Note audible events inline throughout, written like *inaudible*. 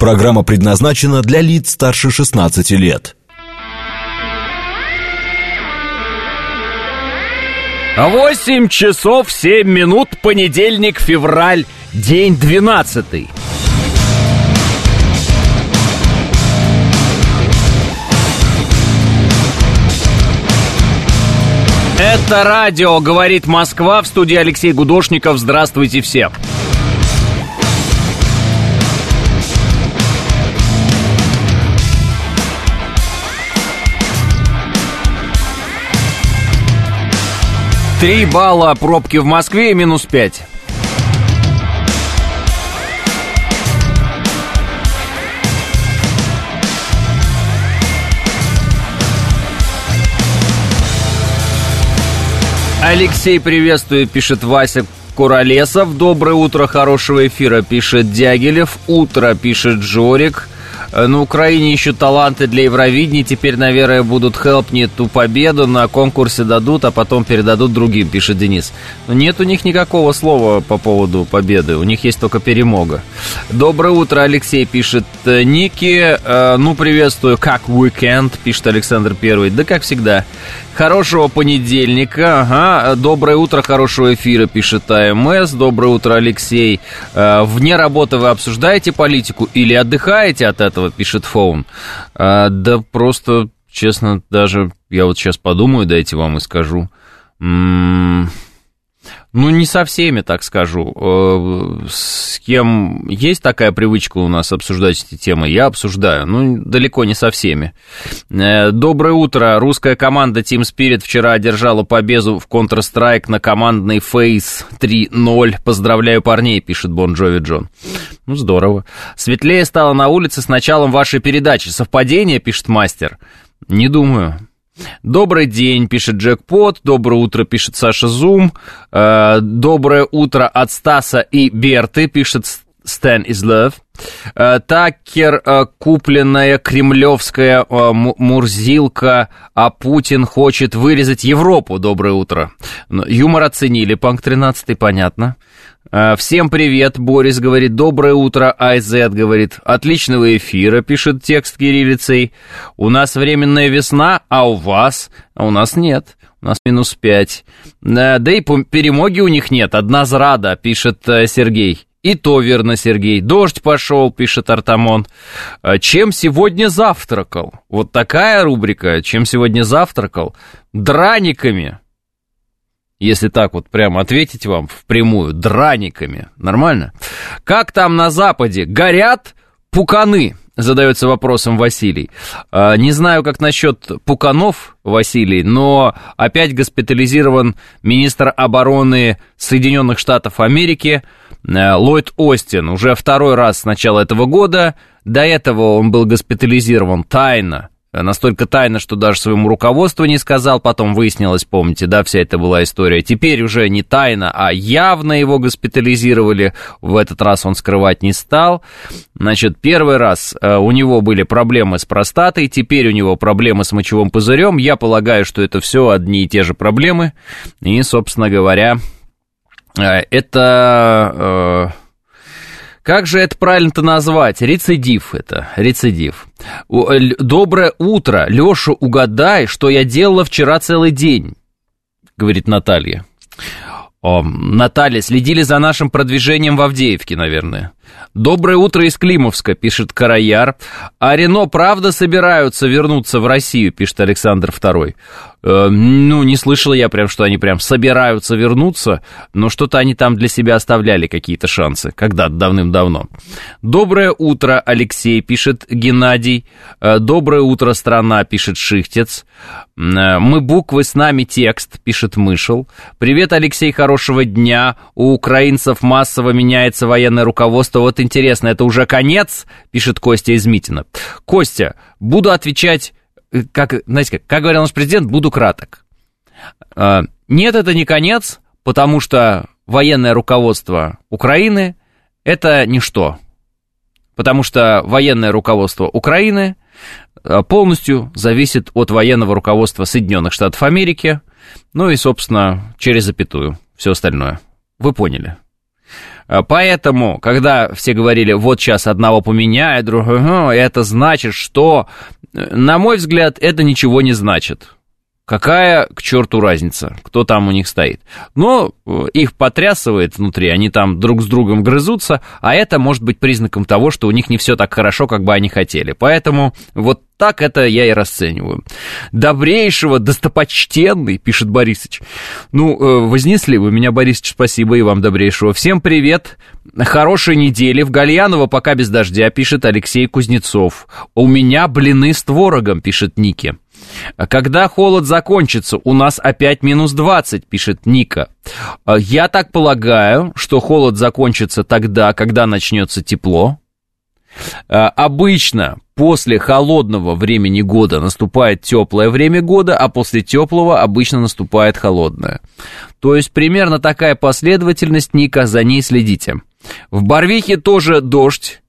Программа предназначена для лиц старше 16 лет. Восемь часов семь минут, понедельник, февраль, день двенадцатый. Это радио «Говорит Москва» в студии Алексей Гудошников. Здравствуйте всем. Три балла пробки в Москве и минус пять. Алексей приветствует, пишет Вася Куролесов. Доброе утро, хорошего эфира, пишет Дягилев. Утро, пишет Жорик. Э, на Украине ищут таланты для Евровидения. Теперь, наверное, будут хелпни ту победу на конкурсе дадут, а потом передадут другим, пишет Денис. Но нет у них никакого слова по поводу победы. У них есть только перемога. Доброе утро, Алексей, пишет э, Ники. Э, ну, приветствую. Как уикенд, пишет Александр Первый. Да, как всегда. Хорошего понедельника. Ага. Доброе утро, хорошего эфира, пишет АМС. Доброе утро, Алексей. Вне работы вы обсуждаете политику или отдыхаете от этого? Этого, пишет Фоун. А, да просто, честно, даже я вот сейчас подумаю, дайте вам и скажу. М-м- ну, не со всеми, так скажу. Э, с кем есть такая привычка у нас обсуждать эти темы, я обсуждаю. Ну, далеко не со всеми. Э, доброе утро. Русская команда Team Spirit вчера одержала победу в Counter-Strike на командной Face 3.0. Поздравляю парней, пишет Бон Джови Джон. Ну, здорово. Светлее стало на улице с началом вашей передачи. Совпадение, пишет мастер? Не думаю. Добрый день, пишет Джекпот. Доброе утро, пишет Саша Зум. Э, доброе утро от Стаса и Берты, пишет Stan is Love. Э, Такер, э, купленная кремлевская мурзилка, а Путин хочет вырезать Европу. Доброе утро. Юмор оценили, Панк 13, понятно. Всем привет, Борис говорит, доброе утро, Айзет говорит, отличного эфира, пишет текст кириллицей. У нас временная весна, а у вас? А у нас нет. У нас минус пять. Да и перемоги у них нет, одна зрада, пишет Сергей. И то верно, Сергей. Дождь пошел, пишет Артамон. «А чем сегодня завтракал? Вот такая рубрика. Чем сегодня завтракал? Драниками. Если так вот прямо ответить вам впрямую. Драниками. Нормально? Как там на Западе? Горят пуканы? Задается вопросом Василий. «А, не знаю, как насчет пуканов, Василий, но опять госпитализирован министр обороны Соединенных Штатов Америки – Э, Ллойд Остин уже второй раз с начала этого года. До этого он был госпитализирован тайно. Э, настолько тайно, что даже своему руководству не сказал. Потом выяснилось, помните, да, вся эта была история. Теперь уже не тайно, а явно его госпитализировали. В этот раз он скрывать не стал. Значит, первый раз э, у него были проблемы с простатой, теперь у него проблемы с мочевым пузырем. Я полагаю, что это все одни и те же проблемы. И, собственно говоря, Э, это... Как же это правильно-то назвать? Рецидив это, рецидив. Доброе утро, Леша, угадай, что я делала вчера целый день, говорит Наталья. О, Наталья, следили за нашим продвижением в Авдеевке, наверное. Доброе утро из Климовска, пишет Караяр. А Рено правда собираются вернуться в Россию, пишет Александр II. Э, ну, не слышал я прям, что они прям собираются вернуться, но что-то они там для себя оставляли какие-то шансы, когда давным-давно. Доброе утро, Алексей, пишет Геннадий. Э, Доброе утро, страна, пишет Шихтец. Э, Мы буквы, с нами текст, пишет Мышел. Привет, Алексей, хорошего дня. У украинцев массово меняется военное руководство. Вот интересно, это уже конец, пишет Костя из Митина. Костя, буду отвечать как, знаете, как, как говорил наш президент, буду краток. А, нет, это не конец, потому что военное руководство Украины – это ничто. Потому что военное руководство Украины а, полностью зависит от военного руководства Соединенных Штатов Америки, ну и, собственно, через запятую, все остальное. Вы поняли. Поэтому, когда все говорили, вот сейчас одного поменяют, другого, это значит, что, на мой взгляд, это ничего не значит. Какая к черту разница, кто там у них стоит? Но э, их потрясывает внутри, они там друг с другом грызутся, а это может быть признаком того, что у них не все так хорошо, как бы они хотели. Поэтому вот так это я и расцениваю. Добрейшего, достопочтенный, пишет Борисыч. Ну, э, вознесли вы меня, Борисыч, спасибо, и вам добрейшего. Всем привет, хорошей недели. В Гальяново пока без дождя, пишет Алексей Кузнецов. У меня блины с творогом, пишет Ники. Когда холод закончится, у нас опять минус 20, пишет Ника. Я так полагаю, что холод закончится тогда, когда начнется тепло. Обычно после холодного времени года наступает теплое время года, а после теплого обычно наступает холодное. То есть примерно такая последовательность, Ника, за ней следите. В Барвихе тоже дождь,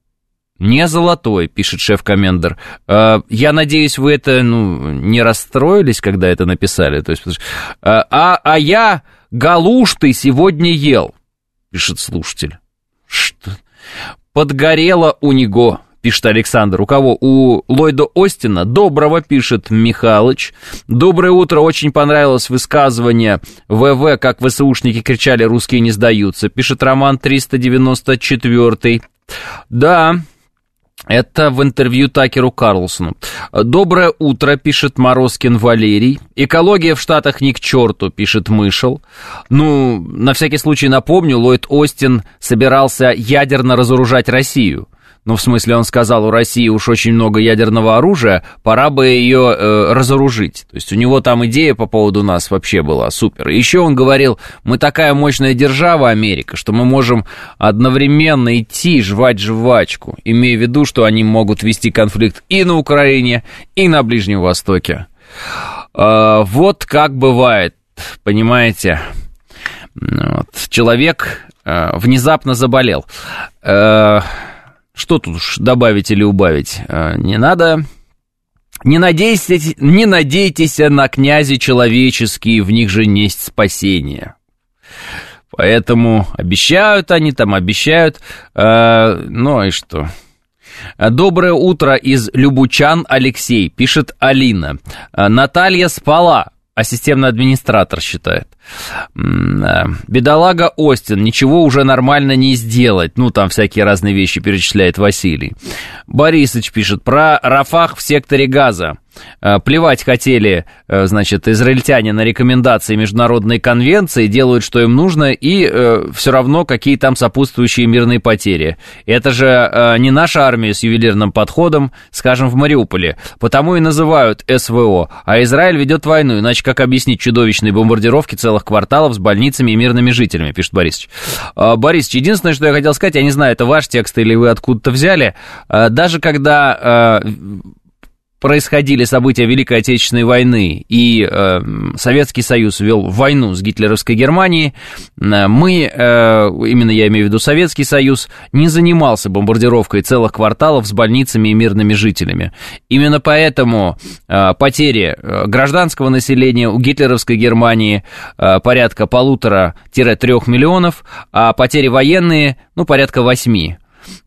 не золотой, пишет шеф-комендер. А, я надеюсь, вы это ну, не расстроились, когда это написали. То есть, а, а, а я галуш ты сегодня ел, пишет слушатель. Что? Подгорело у него, пишет Александр. У кого? У Ллойда Остина. Доброго, пишет Михалыч. Доброе утро. Очень понравилось высказывание ВВ, как ВСУшники кричали, русские не сдаются. Пишет Роман 394. Да, это в интервью Такеру Карлсону. «Доброе утро», пишет Морозкин Валерий. «Экология в Штатах ни к черту», пишет Мышел. Ну, на всякий случай напомню, Ллойд Остин собирался ядерно разоружать Россию. Ну, в смысле, он сказал, у России уж очень много ядерного оружия, пора бы ее э, разоружить. То есть у него там идея по поводу нас вообще была супер. Еще он говорил, мы такая мощная держава, Америка, что мы можем одновременно идти жвать жвачку, имея в виду, что они могут вести конфликт и на Украине, и на Ближнем Востоке. Э, вот как бывает, понимаете? Вот. Человек э, внезапно заболел. Э, что тут уж добавить или убавить? А, не надо. Не надейтесь, не надейтесь на князи человеческие, в них же несть спасение. Поэтому обещают они там, обещают. Э, ну и что? Доброе утро из Любучан, Алексей, пишет Алина. Наталья спала, а системный администратор считает. Бедолага Остин, ничего уже нормально не сделать. Ну, там всякие разные вещи перечисляет Василий. Борисыч пишет про Рафах в секторе газа. Э, плевать хотели, э, значит, израильтяне на рекомендации международной конвенции, делают, что им нужно, и э, все равно какие там сопутствующие мирные потери. Это же э, не наша армия с ювелирным подходом, скажем, в Мариуполе. Потому и называют СВО. А Израиль ведет войну, иначе как объяснить чудовищные бомбардировки целых кварталов с больницами и мирными жителями, пишет Борисович. Э, Борисович, единственное, что я хотел сказать, я не знаю, это ваш текст или вы откуда-то взяли, э, даже когда... Происходили события Великой Отечественной войны, и э, Советский Союз вел войну с гитлеровской Германией, мы, э, именно я имею в виду Советский Союз, не занимался бомбардировкой целых кварталов с больницами и мирными жителями. Именно поэтому э, потери э, гражданского населения у гитлеровской Германии э, порядка полутора-трех миллионов, а потери военные, ну, порядка восьми.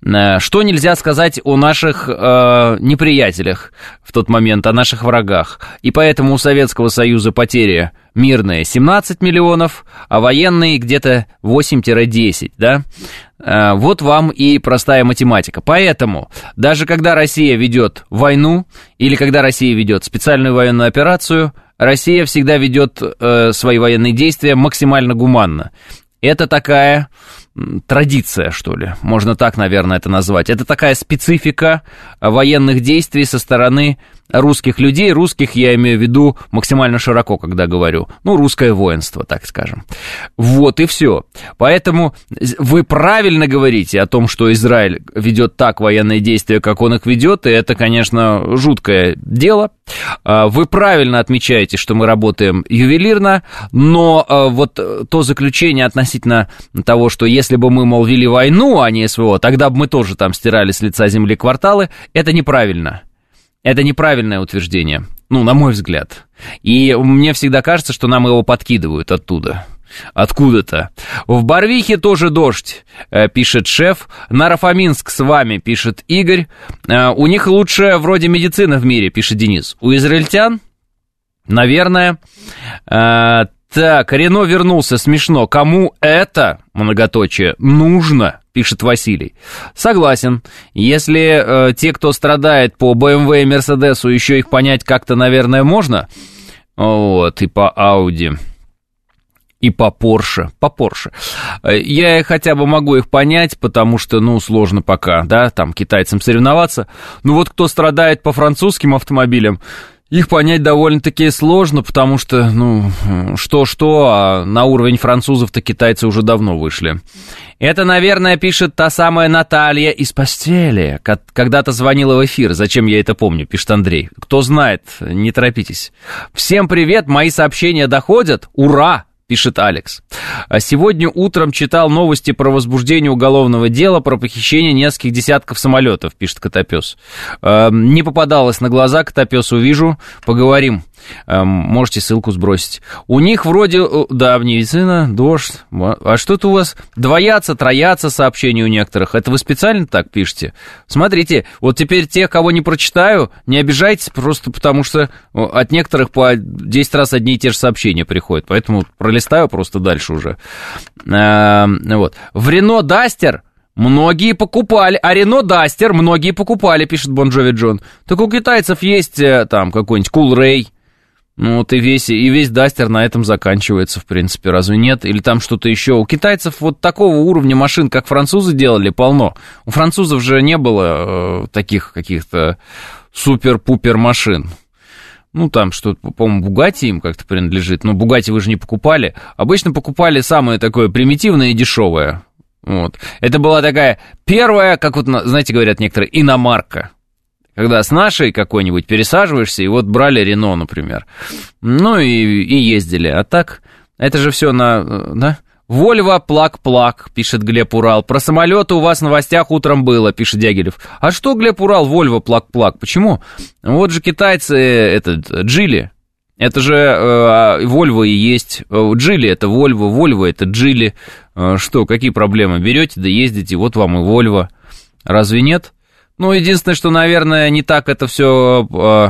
Э, что нельзя сказать о наших э, неприятелях в тот момент, о наших врагах? И поэтому у Советского Союза потери мирные 17 миллионов, а военные где-то 8-10, да? Э, вот вам и простая математика. Поэтому даже когда Россия ведет войну или когда Россия ведет специальную военную операцию, Россия всегда ведет э, свои военные действия максимально гуманно. Это такая традиция, что ли, можно так, наверное, это назвать. Это такая специфика военных действий со стороны русских людей. Русских я имею в виду максимально широко, когда говорю. Ну, русское воинство, так скажем. Вот и все. Поэтому вы правильно говорите о том, что Израиль ведет так военные действия, как он их ведет, и это, конечно, жуткое дело. А, вы правильно отмечаете, что мы работаем ювелирно, но а, вот то заключение относительно того, что если бы мы, мол, вели войну, а не СВО, тогда бы мы тоже там стирали с лица земли кварталы. Это неправильно. Это неправильное утверждение. Ну, на мой взгляд. И мне всегда кажется, что нам его подкидывают оттуда. Откуда-то. В Барвихе тоже дождь, э, пишет шеф. Нарафаминск с вами, пишет Игорь. Э, у них лучшая вроде медицина в мире, пишет Денис. У израильтян? Наверное. Э, так, Рено вернулся, смешно. Кому это, многоточие, нужно? Пишет Василий. Согласен. Если э, те, кто страдает по BMW и Мерседесу, еще их понять как-то, наверное, можно. Вот, и по Audi и по Порше, по Порше. Я хотя бы могу их понять, потому что, ну, сложно пока, да, там, китайцам соревноваться. Ну, вот кто страдает по французским автомобилям, их понять довольно-таки сложно, потому что, ну, что-что, а на уровень французов-то китайцы уже давно вышли. Это, наверное, пишет та самая Наталья из постели. Когда-то звонила в эфир. Зачем я это помню, пишет Андрей. Кто знает, не торопитесь. Всем привет, мои сообщения доходят. Ура! Пишет Алекс. А сегодня утром читал новости про возбуждение уголовного дела про похищение нескольких десятков самолетов, пишет Котопес. Не попадалось на глаза, Котопес увижу, поговорим. Эм, можете ссылку сбросить. У них вроде, э, да, медицина, дождь. А что-то у вас двоятся, троятся сообщения у некоторых. Это вы специально так пишете? Смотрите, вот теперь тех, кого не прочитаю, не обижайтесь, просто потому что от некоторых по 10 раз одни и те же сообщения приходят. Поэтому пролистаю просто дальше уже. Эм, вот. В Рено Дастер Многие покупали, а Рено Дастер многие покупали, пишет Бонжови Джон. Так у китайцев есть э, там какой-нибудь Coolray, ну, вот и весь, и весь Дастер на этом заканчивается, в принципе, разве нет? Или там что-то еще? У китайцев вот такого уровня машин, как французы делали, полно. У французов же не было э, таких каких-то супер-пупер машин. Ну, там что-то, по-моему, Бугатти им как-то принадлежит. Но Бугатти вы же не покупали. Обычно покупали самое такое примитивное и дешевое. Вот. Это была такая первая, как вот, знаете, говорят некоторые, иномарка. Когда с нашей какой-нибудь пересаживаешься, и вот брали Рено, например. Ну и, и ездили. А так, это же все на... Да? Вольво плак-плак, пишет Глеб Урал. Про самолеты у вас в новостях утром было, пишет Дягилев. А что Глеб Урал, Вольво плак-плак? Почему? Вот же китайцы, этот, Джили. Это же э, Вольво и есть. Джили это Вольво, Вольво это Джили. Э, что, какие проблемы? Берете, да ездите, вот вам и Вольво. Разве нет? Ну, единственное, что, наверное, не так это все э,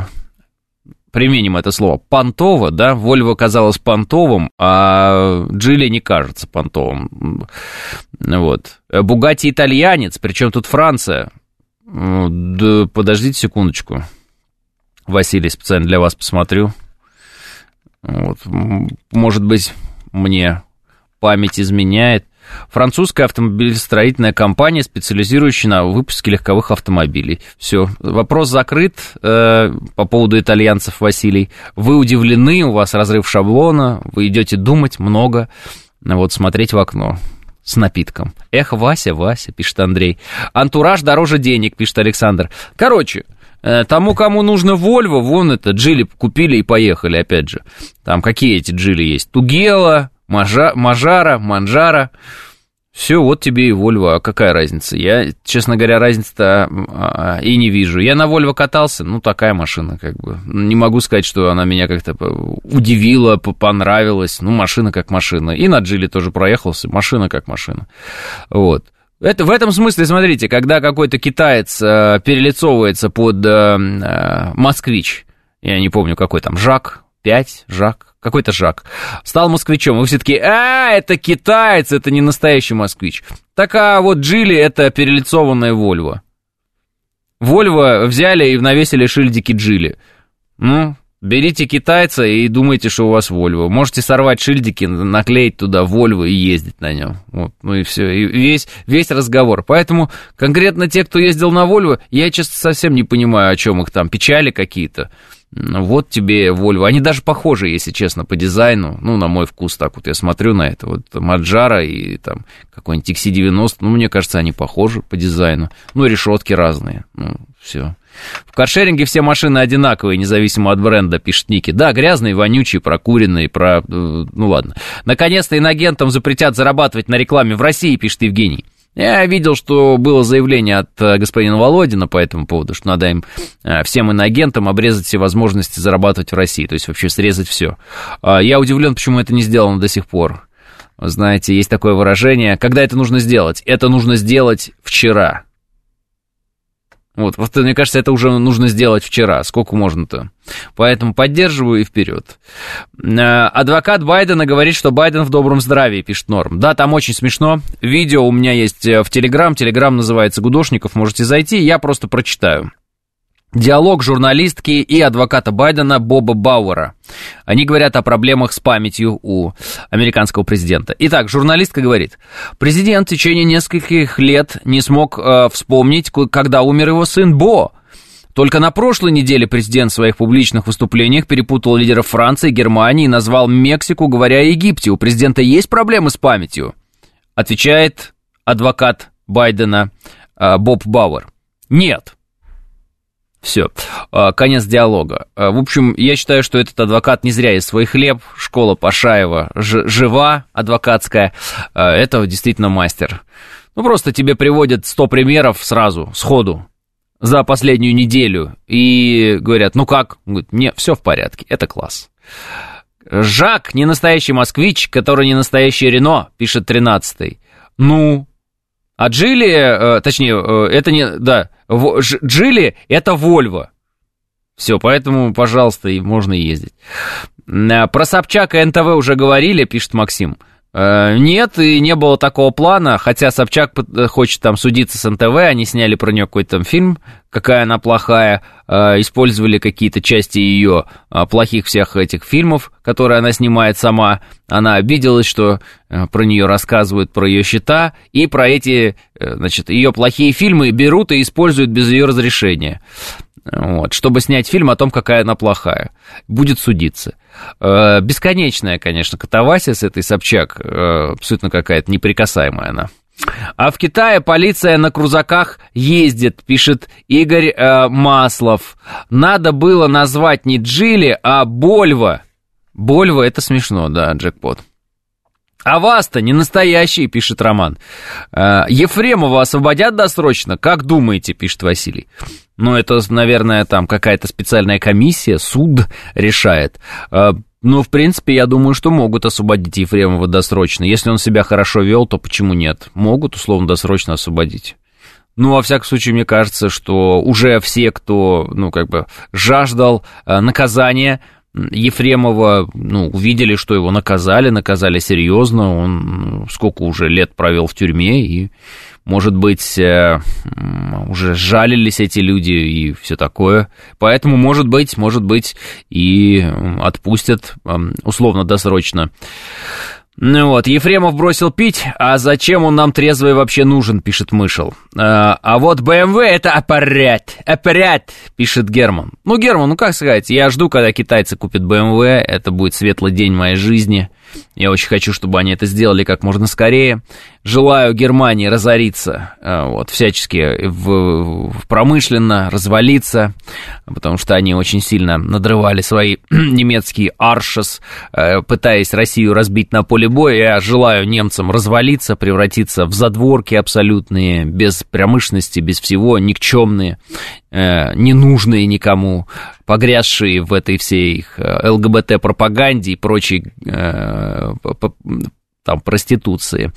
применим это слово, понтово, да, Вольво казалось понтовым, а Джили не кажется понтовым. Вот. Бугати итальянец, причем тут Франция. Да, подождите секундочку. Василий, специально для вас посмотрю. Вот. Может быть, мне память изменяет. Французская автомобилестроительная компания, специализирующая на выпуске легковых автомобилей. Все, вопрос закрыт э, по поводу итальянцев, Василий. Вы удивлены, у вас разрыв шаблона, вы идете думать много, вот смотреть в окно с напитком. Эх, Вася, Вася, пишет Андрей. Антураж дороже денег, пишет Александр. Короче, э, Тому, кому нужно Вольво, вон это, Джили купили и поехали, опять же. Там какие эти Джили есть? Тугела, Мажа, Мажара, Манжара. Все, вот тебе и Вольво. А какая разница? Я, честно говоря, разницы-то а, и не вижу. Я на Вольво катался, ну, такая машина, как бы. Не могу сказать, что она меня как-то удивила, понравилась. Ну, машина как машина. И на Джили тоже проехался, машина как машина. Вот. Это, в этом смысле, смотрите, когда какой-то китаец э, перелицовывается под э, э, москвич, я не помню, какой там, Жак, 5, Жак, какой-то Жак, стал москвичом. Вы все таки а, это китаец, это не настоящий москвич. Так а вот Джили это перелицованная Вольво. Вольво взяли и навесили шильдики Джили. Ну, берите китайца и думайте, что у вас Вольво. Можете сорвать шильдики, наклеить туда Вольво и ездить на нем. Вот, ну и все. И весь, весь разговор. Поэтому конкретно те, кто ездил на Вольво, я, честно, совсем не понимаю, о чем их там, печали какие-то. Вот тебе Volvo. Они даже похожи, если честно, по дизайну. Ну, на мой вкус, так вот я смотрю на это. Вот Маджара и там какой-нибудь XC90. Ну, мне кажется, они похожи по дизайну. Ну, решетки разные. Ну, все. В каршеринге все машины одинаковые, независимо от бренда, пишет Ники. Да, грязные, вонючие, прокуренные, про... Э, ну ладно. Наконец-то иногентам запретят зарабатывать на рекламе в России, пишет Евгений. Я видел, что было заявление от э, господина Володина по этому поводу, что надо им э, всем иноагентам обрезать все возможности зарабатывать в России, то есть вообще срезать все. А, я удивлен, почему это не сделано до сих пор. знаете, есть такое выражение, когда это нужно сделать? Это нужно сделать вчера. Вот, вот, мне кажется, это уже нужно сделать вчера. Сколько можно-то? Поэтому поддерживаю и вперед. Э, адвокат Байдена говорит, что Байден в добром здравии, пишет Норм. Да, там очень смешно. Видео у меня есть э, в Телеграм. Телеграм называется Гудошников. Можете зайти, я просто прочитаю. Диалог журналистки и адвоката Байдена Боба Бауэра. Они говорят о проблемах с памятью у американского президента. Итак, журналистка говорит, президент в течение нескольких лет не смог э, вспомнить, когда умер его сын Бо. Только на прошлой неделе президент в своих публичных выступлениях перепутал лидеров Франции Германии и назвал Мексику, говоря о Египте. У президента есть проблемы с памятью? Отвечает адвокат Байдена э, Боб Бауэр. Нет. Все, а, конец диалога. А, в общем, я считаю, что этот адвокат не зря есть свой хлеб. Школа Пашаева жива, адвокатская. А, это действительно мастер. Ну, просто тебе приводят 100 примеров сразу, сходу, за последнюю неделю. И говорят, ну как? Говорит, не, все в порядке, это класс. Жак, не настоящий москвич, который не настоящий Рено, пишет 13-й. Ну, Джили, э, точнее, э, это не, да, Джили это Вольво. Все, поэтому, пожалуйста, и можно ездить. Э, про Собчак и НТВ уже говорили, пишет Максим. Э, нет, и не было такого плана, хотя Собчак э, хочет там судиться с НТВ, они сняли про нее какой-то там фильм, какая она плохая, э, использовали какие-то части ее плохих всех этих фильмов, которые она снимает сама. Она обиделась, что про нее рассказывают, про ее счета, и про эти, значит, ее плохие фильмы берут и используют без ее разрешения вот, чтобы снять фильм о том, какая она плохая. Будет судиться. Э, бесконечная, конечно, катавасия с этой Собчак, э, абсолютно какая-то неприкасаемая она. А в Китае полиция на крузаках ездит, пишет Игорь э, Маслов. Надо было назвать не Джили, а Больва. Больва это смешно, да, джекпот. А вас-то не настоящий, пишет Роман. Э, Ефремова освободят досрочно? Как думаете, пишет Василий. Ну, это, наверное, там какая-то специальная комиссия, суд решает. Э, ну, в принципе, я думаю, что могут освободить Ефремова досрочно. Если он себя хорошо вел, то почему нет? Могут, условно, досрочно освободить. Ну, во всяком случае, мне кажется, что уже все, кто, ну, как бы жаждал э, наказания, Ефремова, ну, увидели, что его наказали, наказали серьезно, он ну, сколько уже лет провел в тюрьме, и, может быть, э, уже жалились эти люди и все такое. Поэтому, может быть, может быть, и отпустят условно-досрочно. Ну вот, Ефремов бросил пить, а зачем он нам трезвый вообще нужен, пишет Мышел. А, а вот БМВ это опоряд, опоряд, пишет Герман. Ну, Герман, ну как сказать, я жду, когда китайцы купят БМВ, это будет светлый день моей жизни. Я очень хочу, чтобы они это сделали как можно скорее. Желаю Германии разориться, э, вот, всячески в, в промышленно, развалиться, потому что они очень сильно надрывали свои *clears throat* немецкие аршес, э, пытаясь Россию разбить на поле боя. Я желаю немцам развалиться, превратиться в задворки абсолютные, без промышленности, без всего, никчемные, ненужные никому, погрязшие в этой всей их ЛГБТ-пропаганде и прочей там, проституции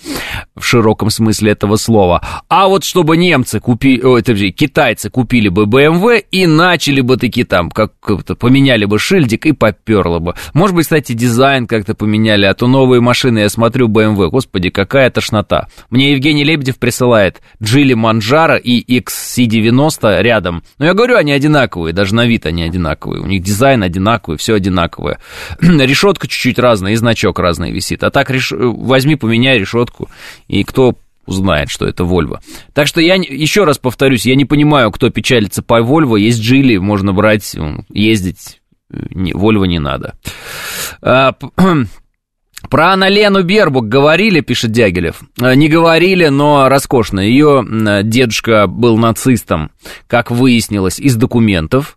в широком смысле этого слова. А вот чтобы немцы купили, о, это же китайцы купили бы BMW и начали бы таки там, как-то поменяли бы шильдик и поперло бы. Может быть, кстати, дизайн как-то поменяли, а то новые машины, я смотрю, BMW, господи, какая тошнота. Мне Евгений Лебедев присылает Джили Манжара и XC90 рядом. Но я говорю, они одинаковые, даже на вид они одинаковые. У них дизайн одинаковый, все одинаковое. *clears throat* Решетка чуть-чуть разная и значок разный висит. А так реш возьми, поменяй решетку, и кто узнает, что это Volvo. Так что я еще раз повторюсь, я не понимаю, кто печалится по Volvo. Есть Джили, можно брать, ездить. Volvo не надо. *clears throat* Про Аналену Бербук говорили, пишет Дягилев. Э, не говорили, но роскошно. Ее дедушка был нацистом, как выяснилось из документов.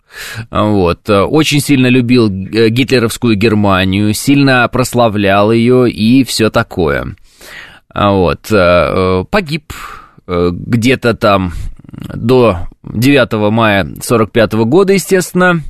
Вот. Э, очень сильно любил э, гитлеровскую Германию, сильно прославлял ее и все такое. Вот. Погиб где-то там до 9 мая 45 года, естественно.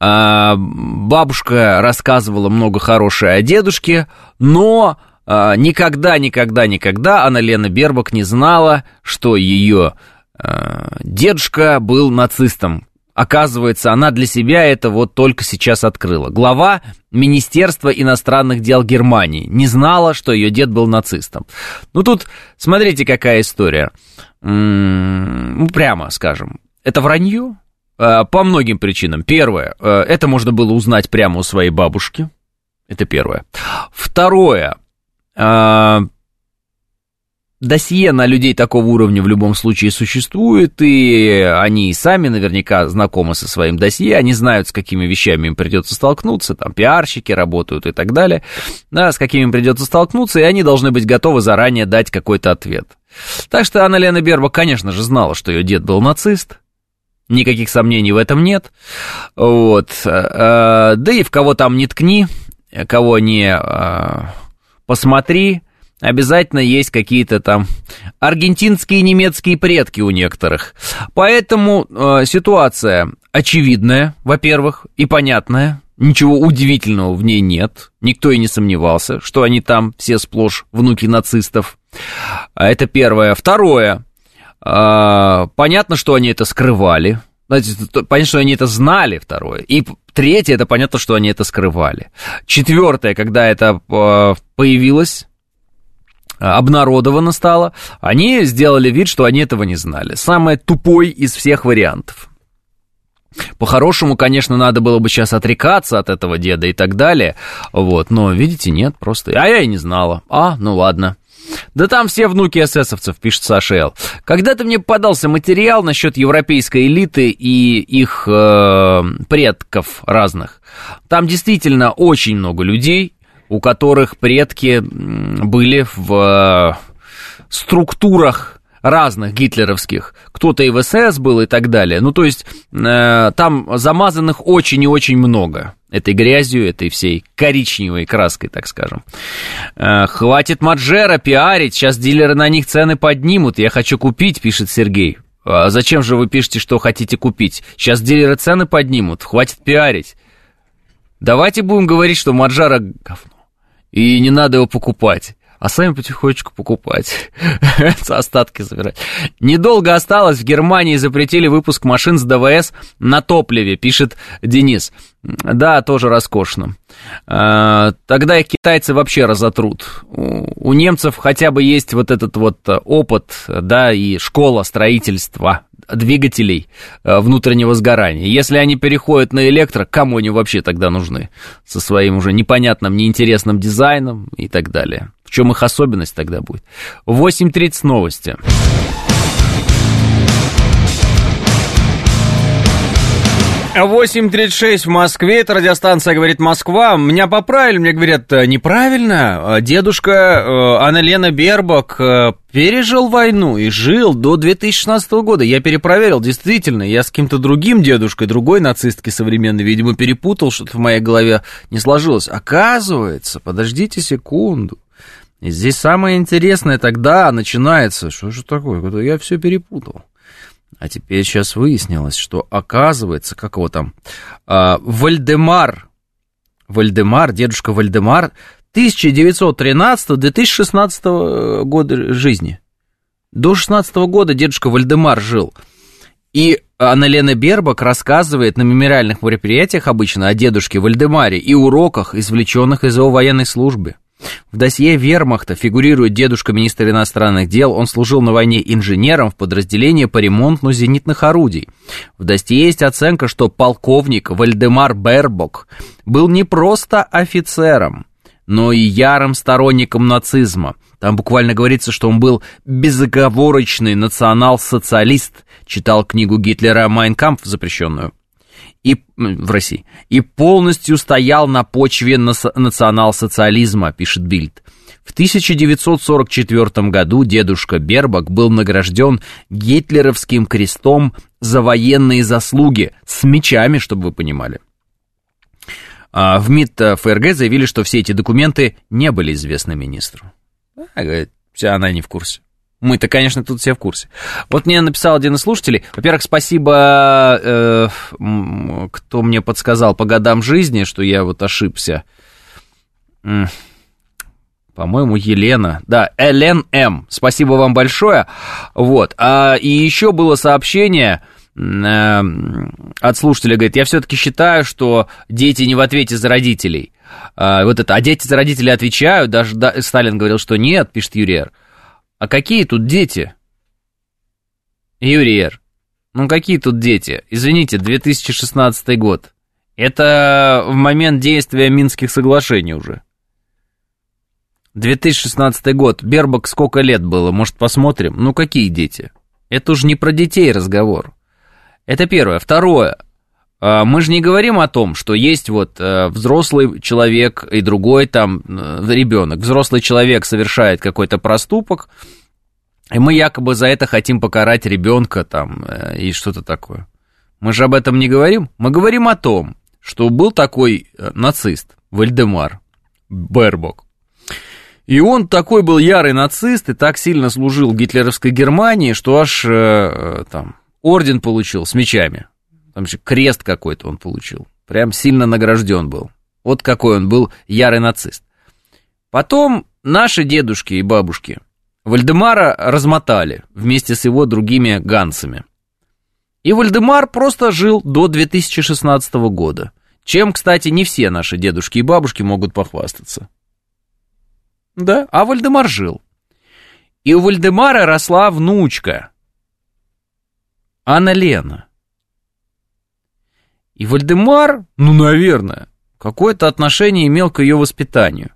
А, бабушка рассказывала много хорошее о дедушке, но а, никогда, никогда, никогда Анна Лена Бербак не знала, что ее а, дедушка был нацистом. Оказывается, она для себя это вот только сейчас открыла. Глава Министерства иностранных дел Германии не знала, что ее дед был нацистом. Ну тут, смотрите, какая история. Ну, прямо скажем. Это вранье? А, по многим причинам. Первое, э, это можно было узнать прямо у своей бабушки. Это первое. Второе, а, досье на людей такого уровня в любом случае существует, и они и сами наверняка знакомы со своим досье, они знают, с какими вещами им придется столкнуться, там пиарщики работают и так далее, да, с какими им придется столкнуться, и они должны быть готовы заранее дать какой-то ответ. Так что Анна Лена Берба, конечно же, знала, что ее дед был нацист, никаких сомнений в этом нет, вот, а, да и в кого там не ткни, кого не а, посмотри, обязательно есть какие-то там аргентинские и немецкие предки у некоторых. Поэтому э, ситуация очевидная, во-первых, и понятная. Ничего удивительного в ней нет. Никто и не сомневался, что они там все сплошь внуки нацистов. А это первое. Второе. Э, понятно, что они это скрывали. Понятно, что они это знали, второе. И третье, это понятно, что они это скрывали. Четвертое, когда это э, появилось, обнародовано стало, они сделали вид, что они этого не знали. Самое тупой из всех вариантов. По-хорошему, конечно, надо было бы сейчас отрекаться от этого деда и так далее, вот, но, видите, нет, просто, а я и не знала, а, ну ладно. Да там все внуки эсэсовцев, пишет Саша Эл. Когда-то мне попадался материал насчет европейской элиты и их э, предков разных. Там действительно очень много людей, у которых предки были в э, структурах разных гитлеровских. Кто-то и в СС был и так далее. Ну, то есть э, там замазанных очень и очень много. Этой грязью, этой всей коричневой краской, так скажем. Э, хватит Маджера пиарить, сейчас дилеры на них цены поднимут. Я хочу купить, пишет Сергей. А зачем же вы пишете, что хотите купить? Сейчас дилеры цены поднимут, хватит пиарить. Давайте будем говорить, что Маджара говно и не надо его покупать а сами потихонечку покупать, *laughs* остатки забирать. Недолго осталось, в Германии запретили выпуск машин с ДВС на топливе, пишет Денис. Да, тоже роскошно. А, тогда их китайцы вообще разотрут. У немцев хотя бы есть вот этот вот опыт, да, и школа строительства двигателей э, внутреннего сгорания. Если они переходят на электро, кому они вообще тогда нужны? Со своим уже непонятным, неинтересным дизайном и так далее. Чем их особенность тогда будет? 8.30 новости. 8.36 в Москве, это радиостанция «Говорит Москва». Меня поправили, мне говорят, «Э, неправильно. Э, дедушка э, Анна Лена Бербак пережил войну и жил до 2016 года. Я перепроверил, действительно, я с кем-то другим дедушкой, другой нацистки современной, видимо, перепутал, что-то в моей голове не сложилось. Оказывается, подождите секунду. И здесь самое интересное тогда начинается. Что же такое? Я все перепутал. А теперь сейчас выяснилось, что оказывается, как его там, а, Вальдемар, Вальдемар, дедушка Вальдемар, 1913-2016 года жизни. До 16 года дедушка Вальдемар жил. И Анна-Лена Бербок рассказывает на мемориальных мероприятиях обычно о дедушке Вальдемаре и уроках, извлеченных из его военной службы. В досье вермахта фигурирует дедушка министра иностранных дел. Он служил на войне инженером в подразделении по ремонту зенитных орудий. В досье есть оценка, что полковник Вальдемар Бербок был не просто офицером, но и ярым сторонником нацизма. Там буквально говорится, что он был безоговорочный национал-социалист, читал книгу Гитлера «Майн кампф», запрещенную и в России и полностью стоял на почве национал-социализма, пишет Бильд. В 1944 году дедушка Бербак был награжден гитлеровским крестом за военные заслуги с мечами, чтобы вы понимали. А в МИД ФРГ заявили, что все эти документы не были известны министру. А, говорит, она не в курсе. Мы-то, конечно, тут все в курсе. Вот мне написал один из слушателей. Во-первых, спасибо, э, кто мне подсказал по годам жизни, что я вот ошибся. По-моему, Елена. Да, Элен М. Спасибо вам большое. Вот. А, и еще было сообщение э, от слушателя, говорит, я все-таки считаю, что дети не в ответе за родителей. А, вот это, а дети за родителей отвечают, даже да, Сталин говорил, что нет, пишет Юриер. А какие тут дети? Юриер, ну какие тут дети? Извините, 2016 год. Это в момент действия Минских соглашений уже. 2016 год. Бербак сколько лет было? Может, посмотрим? Ну, какие дети? Это уже не про детей разговор. Это первое. Второе. А, мы же не говорим о том, что есть вот э, взрослый человек и другой там э, ребенок. Взрослый человек совершает какой-то проступок, и мы якобы за это хотим покарать ребенка там э, и что-то такое. Мы же об этом не говорим. Мы говорим о том, что был такой нацист Вальдемар Бербок. И он такой был ярый нацист и так сильно служил гитлеровской Германии, что аж там орден получил с мечами. Там еще крест какой-то он получил. Прям сильно награжден был. Вот какой он был ярый нацист. Потом наши дедушки и бабушки Вальдемара размотали вместе с его другими гансами. И Вальдемар просто жил до 2016 года. Чем, кстати, не все наши дедушки и бабушки могут похвастаться. Да, а Вальдемар жил. И у Вальдемара росла внучка. Анна Лена. И Вальдемар, ну, наверное, какое-то отношение имел к ее воспитанию.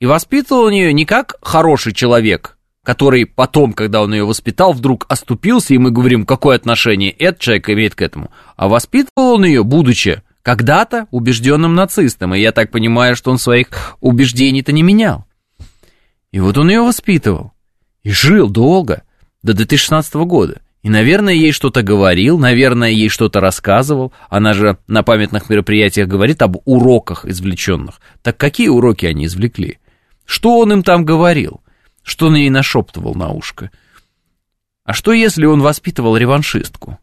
И воспитывал он ее не как хороший человек, который потом, когда он ее воспитал, вдруг оступился, и мы говорим, какое отношение этот человек имеет к этому. А воспитывал он ее, будучи когда-то убежденным нацистом, и я так понимаю, что он своих убеждений-то не менял. И вот он ее воспитывал. И жил долго, до 2016 года. И, наверное, ей что-то говорил, наверное, ей что-то рассказывал. Она же на памятных мероприятиях говорит об уроках извлеченных. Так какие уроки они извлекли? Что он им там говорил? Что он ей нашептывал на ушко? А что, если он воспитывал реваншистку?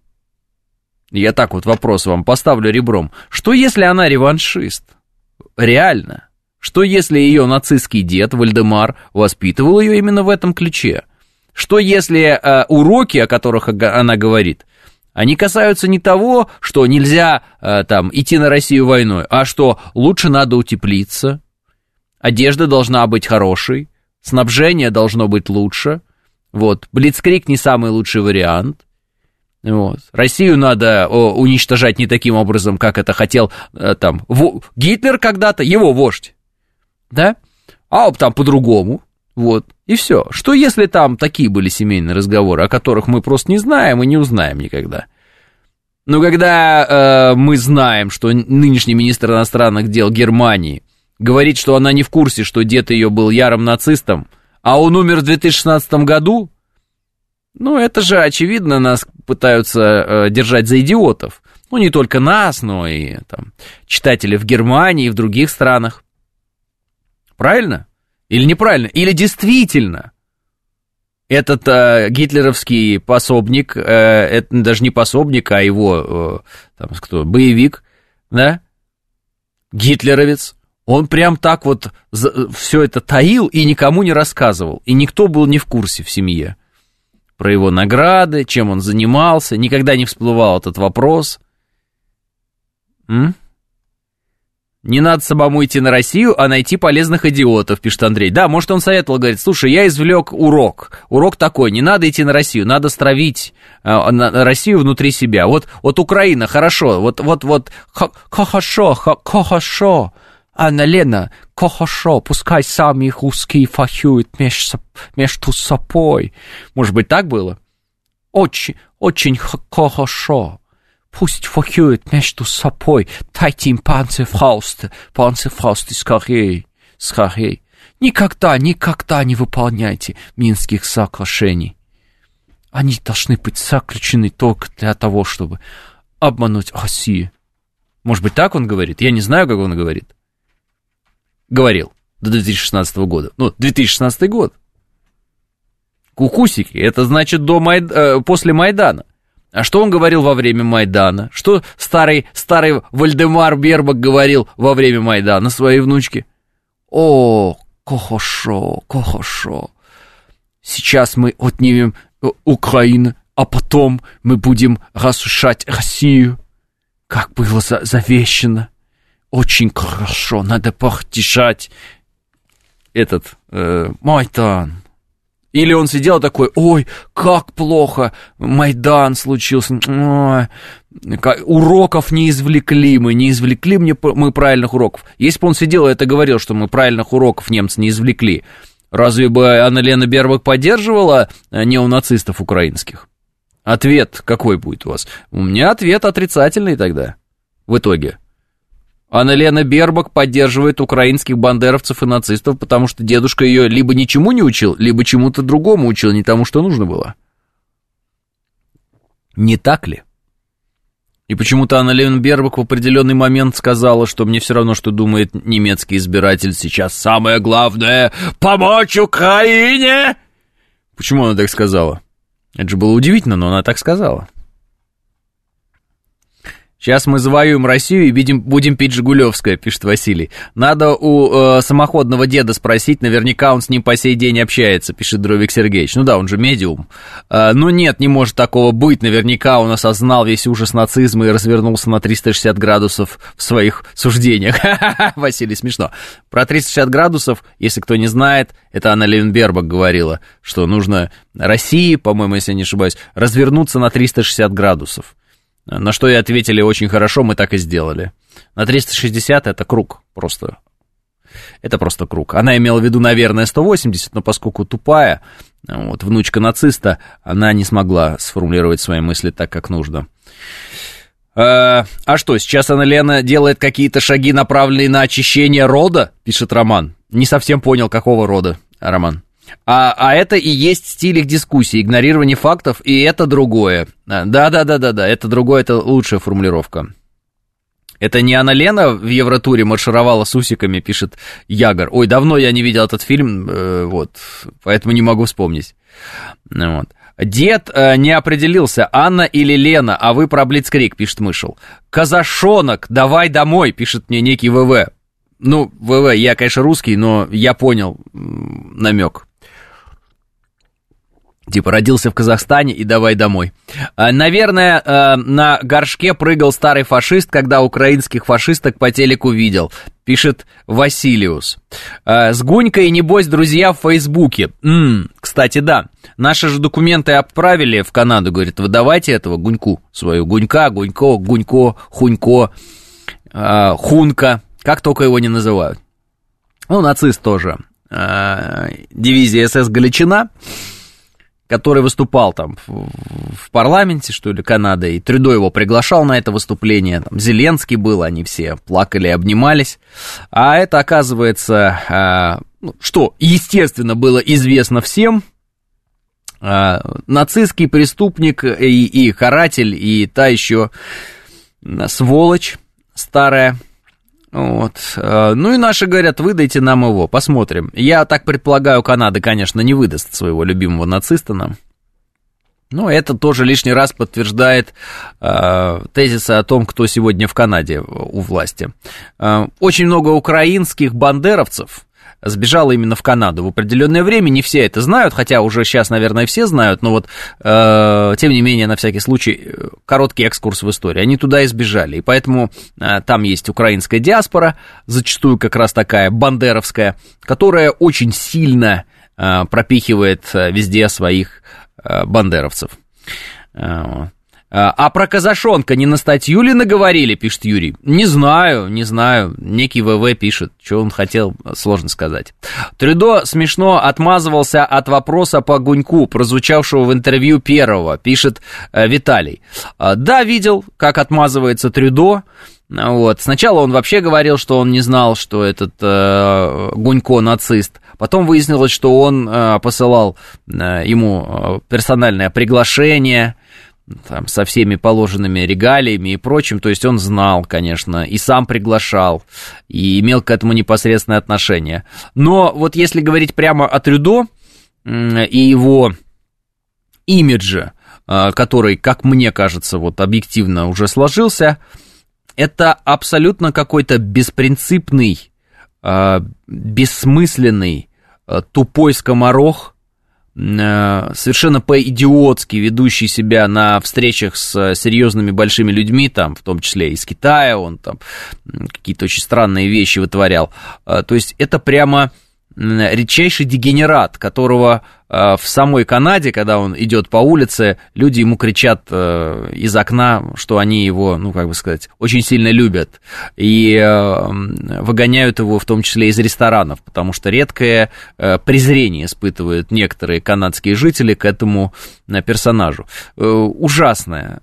Я так вот вопрос вам поставлю ребром. Что, если она реваншист? Реально. Что, если ее нацистский дед Вальдемар воспитывал ее именно в этом ключе? Что если э, уроки, о которых она говорит, они касаются не того, что нельзя э, там идти на Россию войной, а что лучше надо утеплиться, одежда должна быть хорошей, снабжение должно быть лучше, вот, Блицкрик не самый лучший вариант, вот. Россию надо о, уничтожать не таким образом, как это хотел э, там в, Гитлер когда-то, его вождь, да, а там по-другому, вот, и все. Что если там такие были семейные разговоры, о которых мы просто не знаем и не узнаем никогда? Но когда э, мы знаем, что нынешний министр иностранных дел Германии говорит, что она не в курсе, что дед ее был ярым нацистом, а он умер в 2016 году, ну, это же очевидно, нас пытаются э, держать за идиотов. Ну, не только нас, но и там, читатели в Германии и в других странах. Правильно? Или неправильно? Или действительно этот э, гитлеровский пособник, э, это даже не пособник, а его, э, там, кто, боевик, да, гитлеровец, он прям так вот все это таил и никому не рассказывал, и никто был не в курсе в семье про его награды, чем он занимался, никогда не всплывал этот вопрос. М? Не надо самому идти на Россию, а найти полезных идиотов, пишет Андрей. Да, может, он советовал, говорит, слушай, я извлек урок. Урок такой, не надо идти на Россию, надо стравить э, на Россию внутри себя. Вот, вот Украина, хорошо, вот, вот, вот, хорошо, хорошо. Анна Лена, хорошо, пускай сами русские фахюют между, между собой. Может быть, так было? Очень, очень хорошо. Пусть воюют между собой. Дайте им панцерфаусты, панцерфаусты скорее, скорее. Никогда, никогда не выполняйте Минских соглашений. Они должны быть заключены только для того, чтобы обмануть Россию. Может быть, так он говорит? Я не знаю, как он говорит. Говорил до 2016 года. Ну, 2016 год. Кукусики, это значит до Майд... э, после Майдана. А что он говорил во время Майдана? Что старый, старый Вальдемар Бербак говорил во время Майдана своей внучке? О, кохошо, кохошо. Сейчас мы отнимем э, Украину, а потом мы будем разрушать Россию. Как было за завещено. Очень хорошо, надо поддержать этот э, Майдан. Или он сидел такой, ой, как плохо, Майдан случился, ой, уроков не извлекли мы, не извлекли мне мы правильных уроков. Если бы он сидел и это говорил, что мы правильных уроков немцы не извлекли, разве бы Анна-Лена Бербак поддерживала э, неонацистов украинских? Ответ какой будет у вас? У меня ответ отрицательный тогда, в итоге. Анна-Лена Бербак поддерживает украинских бандеровцев и нацистов, потому что дедушка ее либо ничему не учил, либо чему-то другому учил, не тому, что нужно было. Не так ли? И почему-то Анна Лена Бербак в определенный момент сказала, что мне все равно, что думает немецкий избиратель сейчас. Самое главное — помочь Украине! Почему она так сказала? Это же было удивительно, но она так сказала. Сейчас мы завоюем Россию и видим, будем пить Жигулевское, пишет Василий. Надо у э, самоходного деда спросить, наверняка он с ним по сей день общается, пишет Дровик Сергеевич. Ну да, он же медиум. Э, ну нет, не может такого быть. Наверняка он осознал весь ужас нацизма и развернулся на 360 градусов в своих суждениях. *laughs* Василий, смешно. Про 360 градусов, если кто не знает, это Анна Левенбербак говорила, что нужно России, по-моему, если я не ошибаюсь, развернуться на 360 градусов. На что и ответили очень хорошо, мы так и сделали. На 360 это круг просто. Это просто круг. Она имела в виду, наверное, 180, но поскольку тупая, вот, внучка нациста, она не смогла сформулировать свои мысли так, как нужно. А, а что, сейчас Анна Лена делает какие-то шаги, направленные на очищение рода, пишет Роман. Не совсем понял, какого рода, Роман. А, а это и есть стиль их дискуссии, игнорирование фактов, и это другое. Да-да-да-да-да, это другое, это лучшая формулировка. Это не Анна Лена в Евротуре маршировала с усиками, пишет Ягор. Ой, давно я не видел этот фильм, э, вот, поэтому не могу вспомнить. Вот. Дед э, не определился, Анна или Лена, а вы про Блицкрик, пишет Мышел. Казашонок, давай домой, пишет мне некий ВВ. Ну, ВВ, я, конечно, русский, но я понял намек. Типа родился в Казахстане и давай домой. А, наверное, э, на горшке прыгал старый фашист, когда украинских фашисток по телеку видел. Пишет Василиус. А, с Гунькой, небось, друзья в Фейсбуке. М-м, кстати, да. Наши же документы отправили в Канаду. Говорит, выдавайте этого Гуньку свою. Гунька, Гунько, Гунько, Хунько, э, Хунка. Как только его не называют. Ну, нацист тоже. Дивизия СС Галичина который выступал там в, парламенте, что ли, Канады, и Трюдо его приглашал на это выступление, там Зеленский был, они все плакали, обнимались, а это, оказывается, а, ну, что, естественно, было известно всем, а, нацистский преступник и, и каратель, и та еще сволочь старая, вот. Э, ну и наши говорят, выдайте нам его, посмотрим. Я так предполагаю, Канада, конечно, не выдаст своего любимого нациста нам. Но это тоже лишний раз подтверждает э, тезисы о том, кто сегодня в Канаде у власти. Э, очень много украинских бандеровцев, сбежала именно в Канаду в определенное время. Не все это знают, хотя уже сейчас, наверное, все знают, но вот, э, тем не менее, на всякий случай, короткий экскурс в историю. Они туда и сбежали, и поэтому э, там есть украинская диаспора, зачастую как раз такая бандеровская, которая очень сильно э, пропихивает э, везде своих э, бандеровцев. Э, а, про Казашонка не на статью ли наговорили, пишет Юрий? Не знаю, не знаю. Некий ВВ пишет. Что он хотел, сложно сказать. Трюдо смешно отмазывался от вопроса по Гуньку, прозвучавшего в интервью первого, пишет э, Виталий. А, да, видел, как отмазывается Трюдо. Вот. Сначала он вообще говорил, что он не знал, что этот э, Гунько нацист. Потом выяснилось, что он э, посылал э, ему э, персональное приглашение там, со всеми положенными регалиями и прочим, то есть он знал, конечно, и сам приглашал, и имел к этому непосредственное отношение. Но вот если говорить прямо о Трюдо и его имиджа, который, как мне кажется, вот объективно уже сложился, это абсолютно какой-то беспринципный, бессмысленный, тупой скоморох, совершенно по-идиотски ведущий себя на встречах с серьезными большими людьми, там, в том числе из Китая, он там какие-то очень странные вещи вытворял. То есть это прямо редчайший дегенерат, которого Э, в самой Канаде, когда он идет по улице, люди ему кричат э, из окна, что они его, ну, как бы сказать, очень сильно любят. И э, выгоняют его в том числе из ресторанов, потому что редкое презрение испытывают некоторые канадские жители к этому персонажу. Ужасное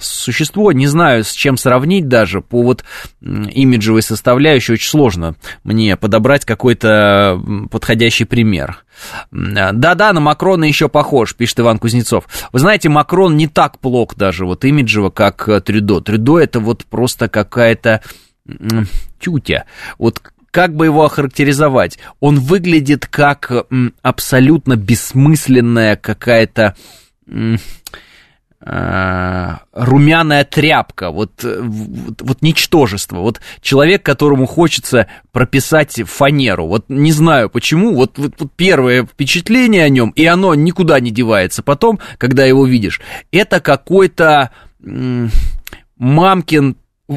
существо, не знаю, с чем сравнить даже, по вот имиджевой составляющей очень сложно мне подобрать какой-то подходящий пример. Да-да, на Макрона еще похож, пишет Иван Кузнецов. Вы знаете, Макрон не так плох даже вот имиджево, как э, Трюдо. Трюдо это вот просто какая-то тютя. Вот как бы его охарактеризовать? Он выглядит как абсолютно бессмысленная какая-то румяная тряпка, вот, вот, вот ничтожество, вот человек, которому хочется прописать фанеру, вот не знаю почему, вот, вот, вот первое впечатление о нем, и оно никуда не девается потом, когда его видишь, это какой-то мамкин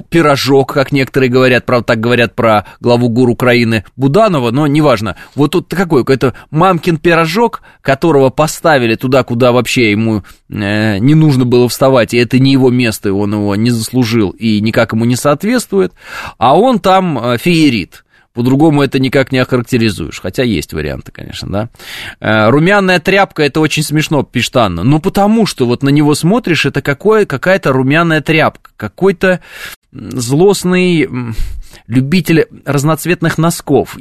пирожок, как некоторые говорят, правда, так говорят про главу ГУР Украины Буданова, но неважно. Вот тут какой какой-то мамкин пирожок, которого поставили туда, куда вообще ему э, не нужно было вставать, и это не его место, и он его не заслужил, и никак ему не соответствует, а он там э, феерит. По-другому это никак не охарактеризуешь. Хотя есть варианты, конечно, да. Э, румяная тряпка, это очень смешно, пишет Анна. Ну, потому что вот на него смотришь, это какое, какая-то румяная тряпка. Какой-то злостный любитель разноцветных носков.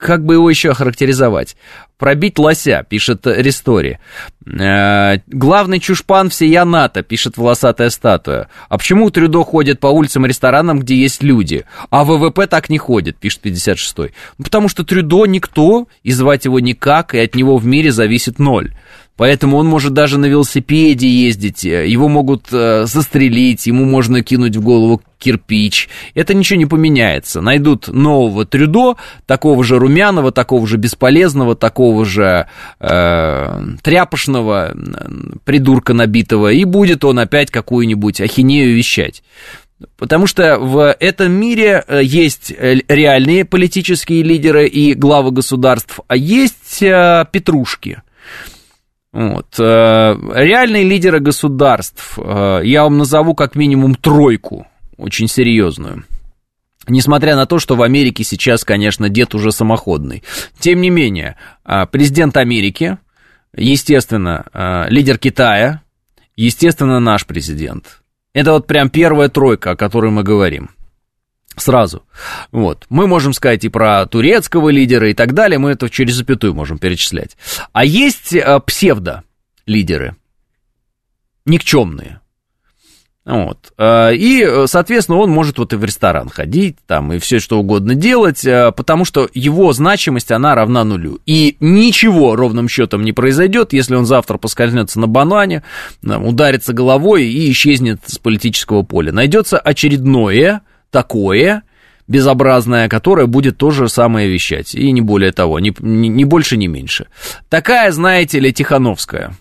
Как бы его еще охарактеризовать? Пробить лося, пишет Ристори. Э, главный чушпан всея НАТО, пишет волосатая статуя. А почему Трюдо ходит по улицам и ресторанам, где есть люди? А ВВП так не ходит, пишет 56-й. Ну, потому что Трюдо никто, и звать его никак, и от него в мире зависит ноль. Поэтому он может даже на велосипеде ездить, его могут э, застрелить, ему можно кинуть в голову кирпич. Это ничего не поменяется. Найдут нового Трюдо, такого же румяного, такого же бесполезного, такого же э, тряпошного, придурка набитого, и будет он опять какую-нибудь ахинею вещать. Потому что в этом мире э, есть э, реальные политические лидеры и главы государств, а есть э, петрушки – вот. Э, реальные лидеры государств, э, я вам назову как минимум тройку, очень серьезную. Несмотря на то, что в Америке сейчас, конечно, дед уже самоходный. Тем не менее, э, президент Америки, естественно, лидер Китая, естественно, наш президент. Это вот прям первая тройка, о которой мы говорим сразу. Вот. Мы можем сказать и про турецкого лидера и так далее, мы это через запятую можем перечислять. А есть э, псевдо-лидеры, никчемные. Вот. Э, и, соответственно, он может вот и в ресторан ходить, там, и все что угодно делать, э, потому что его значимость, она равна нулю. И ничего ровным счетом не произойдет, если он завтра поскользнется на банане, ударится головой и исчезнет с политического поля. Найдется очередное такое безобразное, которое будет то же самое вещать. И не более того, ни, ни, ни больше, ни меньше. Такая, знаете ли, Тихановская.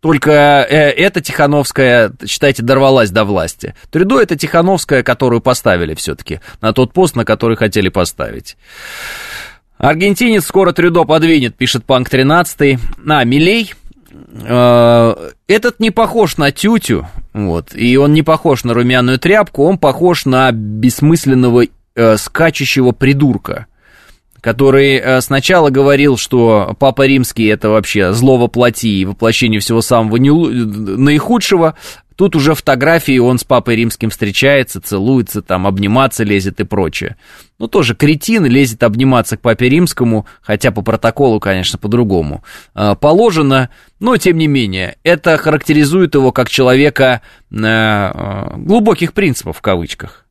Только э, эта Тихановская, считайте, дорвалась до власти. Трюдо это Тихановская, которую поставили все-таки на тот пост, на который хотели поставить. Аргентинец скоро Трюдо подвинет, пишет Панк 13. А, Милей этот не похож на тютю, вот, и он не похож на румяную тряпку, он похож на бессмысленного э, скачущего придурка, который э, сначала говорил, что Папа Римский это вообще зло воплоти и воплощение всего самого не, наихудшего, Тут уже фотографии, он с папой римским встречается, целуется, там, обниматься лезет и прочее. Ну, тоже кретин, лезет обниматься к папе римскому, хотя по протоколу, конечно, по-другому. А, положено, но тем не менее, это характеризует его как человека э, глубоких принципов, в кавычках.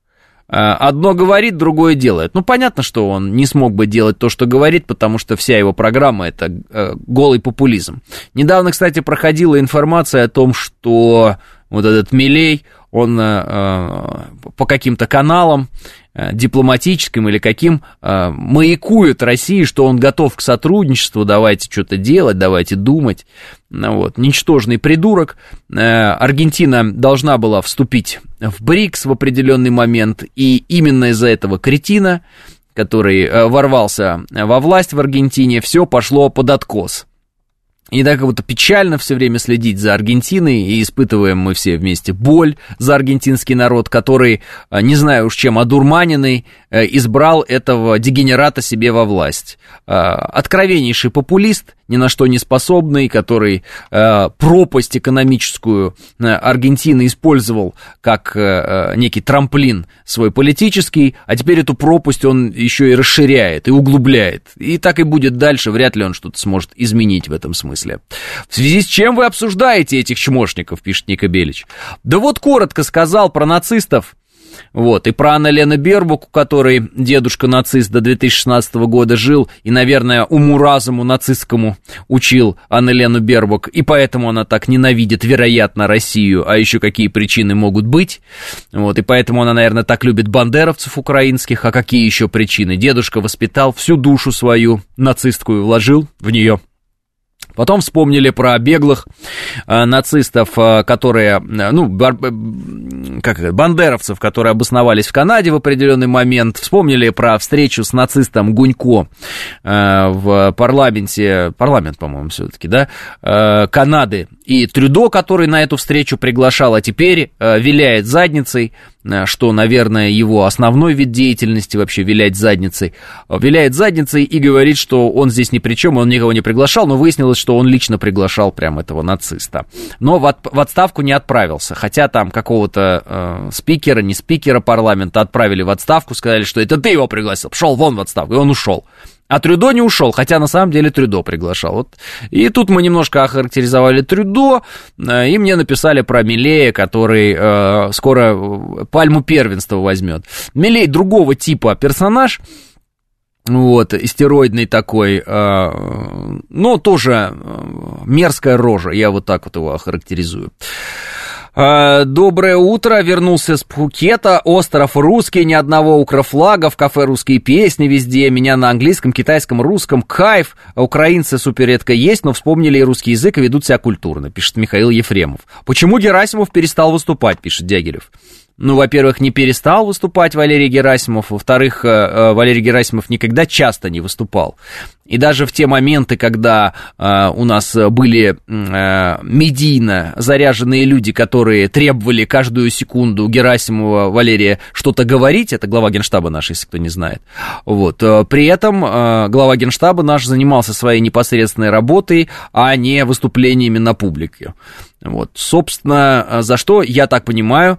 одно говорит, другое делает. Ну, понятно, что он не смог бы делать то, что говорит, потому что вся его программа это голый популизм. Недавно, кстати, проходила информация о том, что вот этот Милей, он по каким-то каналам Э, дипломатическим или каким э, маякует России, что он готов к сотрудничеству, давайте что-то делать, давайте думать. Ну вот, ничтожный придурок. Э, Аргентина должна была вступить в БРИКС в определенный момент, и именно из-за этого кретина, который ворвался во власть в Аргентине, все пошло под откос. И так как будто печально все время следить за Аргентиной, и испытываем мы все вместе боль за аргентинский народ, который, э, не знаю уж чем, одурманенный, избрал этого дегенерата себе во власть. Э, откровеннейший популист, ни на что не способный, который пропасть экономическую Аргентины использовал как некий трамплин свой политический, а теперь эту пропасть он еще и расширяет, и углубляет. И так и будет дальше, вряд ли он что-то сможет изменить в этом смысле. В связи с чем вы обсуждаете этих чмошников, пишет Ника Белич. Да вот коротко сказал про нацистов. Вот, и про Анна Лена Бербук, у которой дедушка нацист до 2016 года жил, и, наверное, уму-разуму нацистскому учил Анна Лену Бербук, и поэтому она так ненавидит, вероятно, Россию, а еще какие причины могут быть. Вот, и поэтому она, наверное, так любит бандеровцев украинских, а какие еще причины? Дедушка воспитал всю душу свою нацистскую, вложил в нее. Потом вспомнили про беглых э, нацистов, э, которые, э, ну, бар, как это, бандеровцев, которые обосновались в Канаде в определенный момент. Вспомнили про встречу с нацистом Гунько э, в парламенте, парламент, по-моему, все-таки, да, э, Канады. И Трюдо, который на эту встречу приглашал, а теперь э, виляет задницей, Э, что, наверное, его основной вид деятельности вообще вилять задницей, виляет задницей и говорит, что он здесь ни при чем, он никого не приглашал, но выяснилось, что он лично приглашал прям этого нациста. Но в, от, в отставку не отправился, хотя там какого-то э, спикера, не спикера парламента отправили в отставку, сказали, что это ты его пригласил, пошел вон в отставку, и он ушел. А Трюдо не ушел, хотя на самом деле Трюдо приглашал. Вот. И тут мы немножко охарактеризовали Трюдо, э, и мне написали про Милея, который э, скоро пальму первенства возьмет. Милей другого типа персонаж, вот, истероидный такой, э, но тоже э, мерзкая рожа, я вот так вот его охарактеризую. Э, доброе утро, вернулся с Пхукета, остров русский, ни одного укрофлага, в кафе русские песни везде, меня на английском, китайском, русском, кайф, украинцы супер редко есть, но вспомнили и русский язык и ведут себя культурно, пишет Михаил Ефремов. Почему Герасимов перестал выступать, пишет Дягилев. Ну, во-первых, не перестал выступать Валерий Герасимов, во-вторых, э, э, Валерий Герасимов никогда часто не выступал. И даже в те моменты, когда э, у нас были э, медийно заряженные люди, которые требовали каждую секунду Герасимова Валерия что-то говорить, это глава генштаба наш, если кто не знает, вот, э, при этом э, глава генштаба наш занимался своей непосредственной работой, а не выступлениями на публике. Вот, собственно, э, за что, я так понимаю,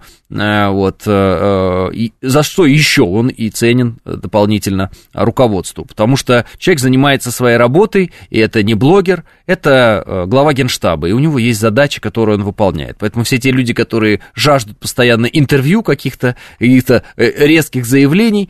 вот, э, за что еще он и ценен дополнительно руководству, потому что человек занимается своей работой, и это не блогер, это глава генштаба, и у него есть задачи, которые он выполняет. Поэтому все те люди, которые жаждут постоянно интервью каких-то, каких-то резких заявлений, Э,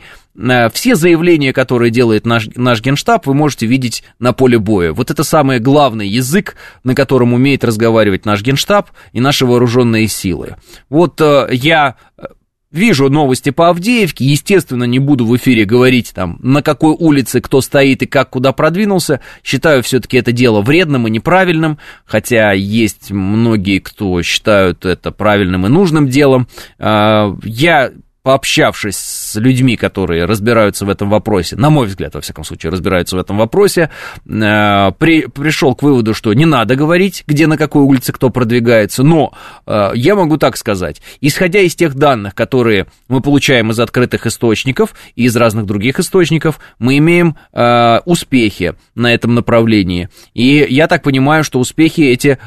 все заявления, которые делает наш, наш генштаб, вы можете видеть на поле боя. Вот это самый главный язык, на котором умеет разговаривать наш генштаб и наши вооруженные силы. Вот э, я э, вижу новости по Авдеевке, естественно, не буду в эфире говорить там, на какой улице кто стоит и как куда продвинулся. Считаю все-таки это дело вредным и неправильным, хотя есть многие, кто считают это правильным и нужным делом. Я пообщавшись с людьми, которые разбираются в этом вопросе, на мой взгляд, во всяком случае, разбираются в этом вопросе, э, при, пришел к выводу, что не надо говорить, где на какой улице кто продвигается, но э, я могу так сказать, исходя из тех данных, которые мы получаем из открытых источников и из разных других источников, мы имеем э, успехи на этом направлении. И я так понимаю, что успехи эти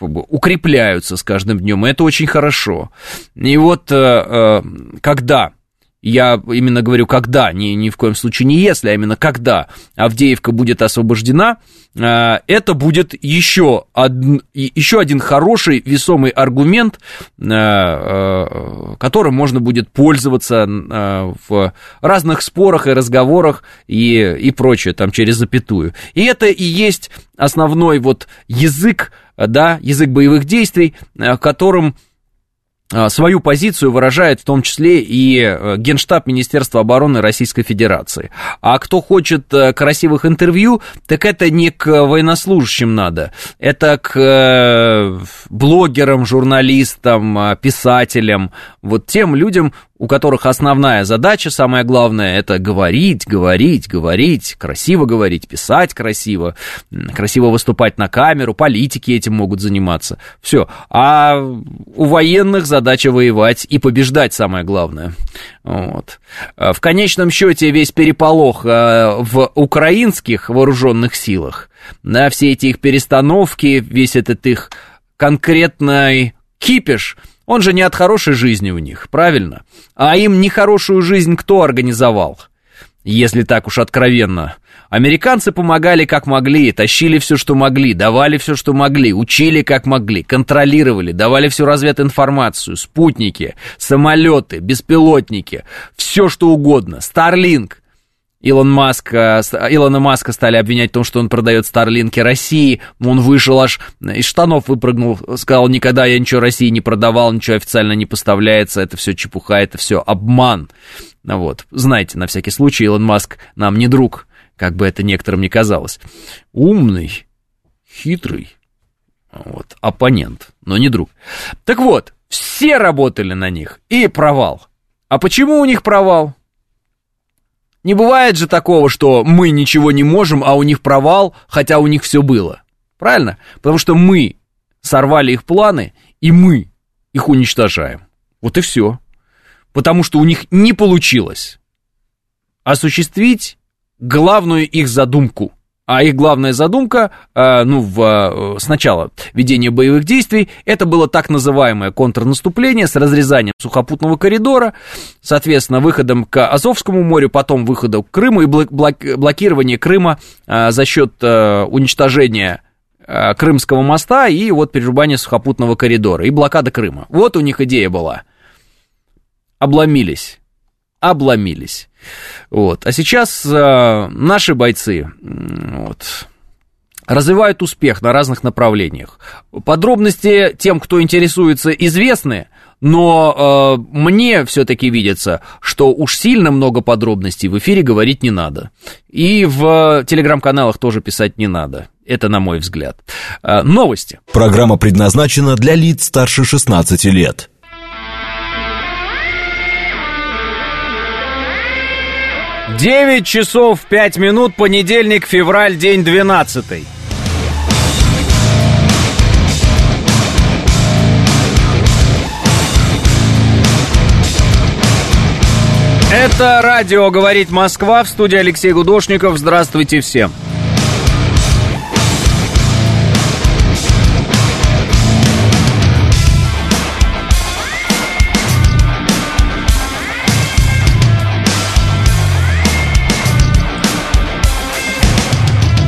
укрепляются с каждым днем, и это очень хорошо. И вот э, э, когда я именно говорю, когда, ни, ни в коем случае не если, а именно когда Авдеевка будет освобождена, э, это будет еще, од, еще один хороший весомый аргумент, э, э, которым можно будет пользоваться в разных спорах и разговорах и, и прочее, там через запятую. И это и есть основной вот язык, да, язык боевых действий, которым свою позицию выражает в том числе и э, Генштаб Министерства обороны Российской Федерации. А кто хочет э, красивых интервью, так это не к военнослужащим надо, это к э, блогерам, журналистам, писателям, вот тем людям, у которых основная задача, самое главное, это говорить, говорить, говорить, красиво говорить, писать красиво, красиво выступать на камеру, политики этим могут заниматься. Все. А у военных задача воевать и побеждать, самое главное. Вот. В конечном счете весь переполох э, в украинских вооруженных силах, на все эти их перестановки, весь этот их конкретный кипиш – он же не от хорошей жизни у них, правильно? А им нехорошую жизнь кто организовал? Если так уж откровенно. Американцы помогали как могли, тащили все, что могли, давали все, что могли, учили как могли, контролировали, давали всю развединформацию, спутники, самолеты, беспилотники, все что угодно, Starlink – Илон Маск, э, Илона Маска стали обвинять в том, что он продает Старлинки России. Он вышел аж из штанов выпрыгнул, сказал, никогда я ничего России не продавал, ничего официально не поставляется, это все чепуха, это все обман. Вот, знаете, на всякий случай, Илон Маск нам не друг, как бы это некоторым не казалось. Умный, хитрый, вот, оппонент, но не друг. Так вот, все работали на них, и провал. А почему у них провал? Не бывает же такого, что мы ничего не можем, а у них провал, хотя у них все было. Правильно? Потому что мы сорвали их планы, и мы их уничтожаем. Вот и все. Потому что у них не получилось осуществить главную их задумку. А их главная задумка, э, ну, в, э, сначала ведения боевых действий, это было так называемое контрнаступление с разрезанием сухопутного коридора, соответственно, выходом к Азовскому морю, потом выходом к Крыму и блокирование Крыма э, за счет уничтожения Крымского моста и вот перерубания сухопутного коридора и блокада Крыма. Вот у них идея была. Обломились. Обломились. Вот. А сейчас э, наши бойцы вот, развивают успех на разных направлениях. Подробности тем, кто интересуется, известны, но э, мне все-таки видится, что уж сильно много подробностей в эфире говорить не надо. И в телеграм-каналах тоже писать не надо. Это на мой взгляд. Э, новости. Программа предназначена для лиц старше 16 лет. 9 часов 5 минут, понедельник, февраль, день 12. Это радио «Говорит Москва» в студии Алексей Гудошников. Здравствуйте всем.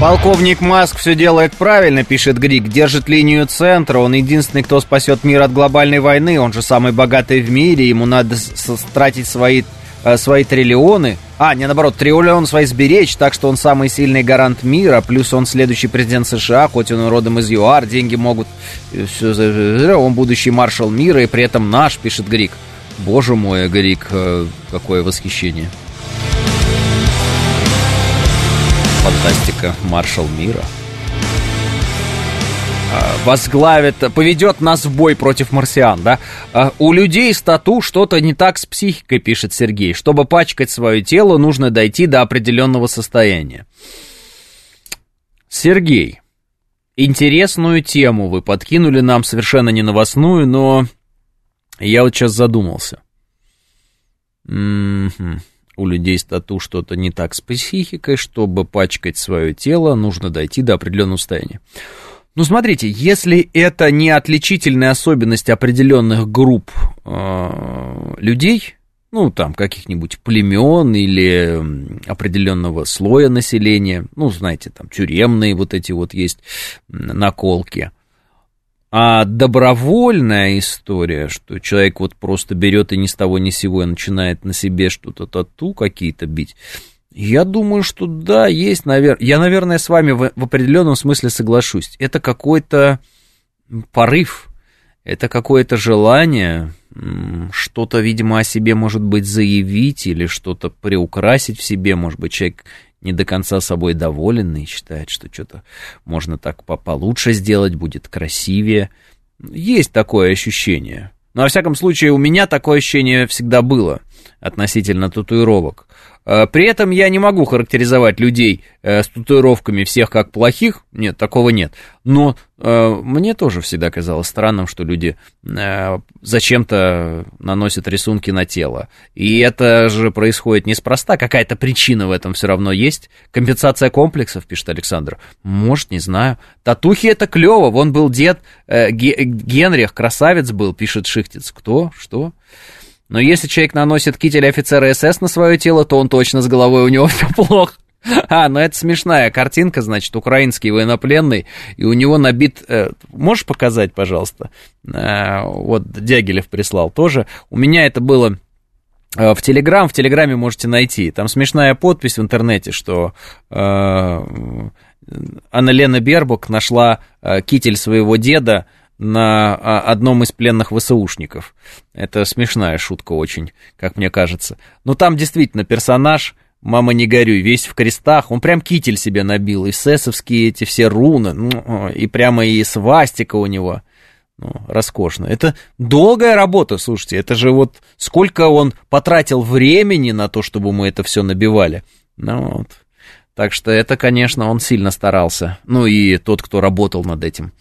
Полковник Маск все делает правильно, пишет Грик. Держит линию центра. Он единственный, кто спасет мир от глобальной войны. Он же самый богатый в мире. Ему надо тратить свои, э, свои триллионы. А, не наоборот, триллион свои сберечь, так что он самый сильный гарант мира. Плюс он следующий президент США, хоть он родом из ЮАР. Деньги могут... Э, он будущий маршал мира и при этом наш, пишет Грик. Боже мой, Грик, э, какое восхищение. Фантастика. Маршал мира. А, возглавит, поведет нас в бой против марсиан, да? А, у людей с тату что-то не так с психикой, пишет Сергей. Чтобы пачкать свое тело, нужно дойти до определенного состояния. Сергей, интересную тему вы подкинули нам, совершенно не новостную, но я вот сейчас задумался. М-м-м у людей с тату что-то не так с психикой, чтобы пачкать свое тело, нужно дойти до определенного состояния. Ну, смотрите, если это не отличительная особенность определенных групп э, людей, ну, там, каких-нибудь племен или определенного слоя населения, ну, знаете, там, тюремные вот эти вот есть наколки. А добровольная история, что человек вот просто берет и ни с того ни с сего и начинает на себе что-то тату какие-то бить, я думаю, что да, есть, наверное. Я, наверное, с вами в, в определенном смысле соглашусь. Это какой-то порыв, это какое-то желание что-то, видимо, о себе, может быть, заявить или что-то приукрасить в себе. Может быть, человек не до конца собой доволен и считает, что что-то можно так получше сделать, будет красивее. Есть такое ощущение. Но, во всяком случае, у меня такое ощущение всегда было относительно татуировок. Э, при этом я не могу характеризовать людей э, с татуировками всех как плохих, нет, такого нет. Но э, мне тоже всегда казалось странным, что люди зачем-то наносят рисунки на тело. И это же происходит неспроста, какая-то причина в этом все равно есть. Компенсация комплексов, пишет Александр. Может, не знаю. Татухи это клево, вон был дед Генрих, красавец был, пишет Шихтиц. Кто? Что? Но если человек наносит китель офицера СС на свое тело, то он точно с головой у него *laughs* все плохо. А, ну это смешная картинка, значит, украинский военнопленный, и у него набит... Э, можешь показать, пожалуйста? Э, вот Дягилев прислал тоже. У меня это было э, в Телеграм, в Телеграме можете найти. Там смешная подпись в интернете, что э, Анна Лена Бербук нашла э, китель своего деда на а, одном из пленных ВСУшников. Это смешная шутка очень, как мне кажется. Но там действительно персонаж, мама не горюй, весь в крестах, он прям китель себе набил, и сессовские эти все руны, ну, и прямо и свастика у него. Ну, роскошно. Это долгая работа, слушайте, это же вот сколько он потратил времени на то, чтобы мы это все набивали. Ну вот. Так что это, конечно, он сильно старался. Ну и тот, кто работал над этим.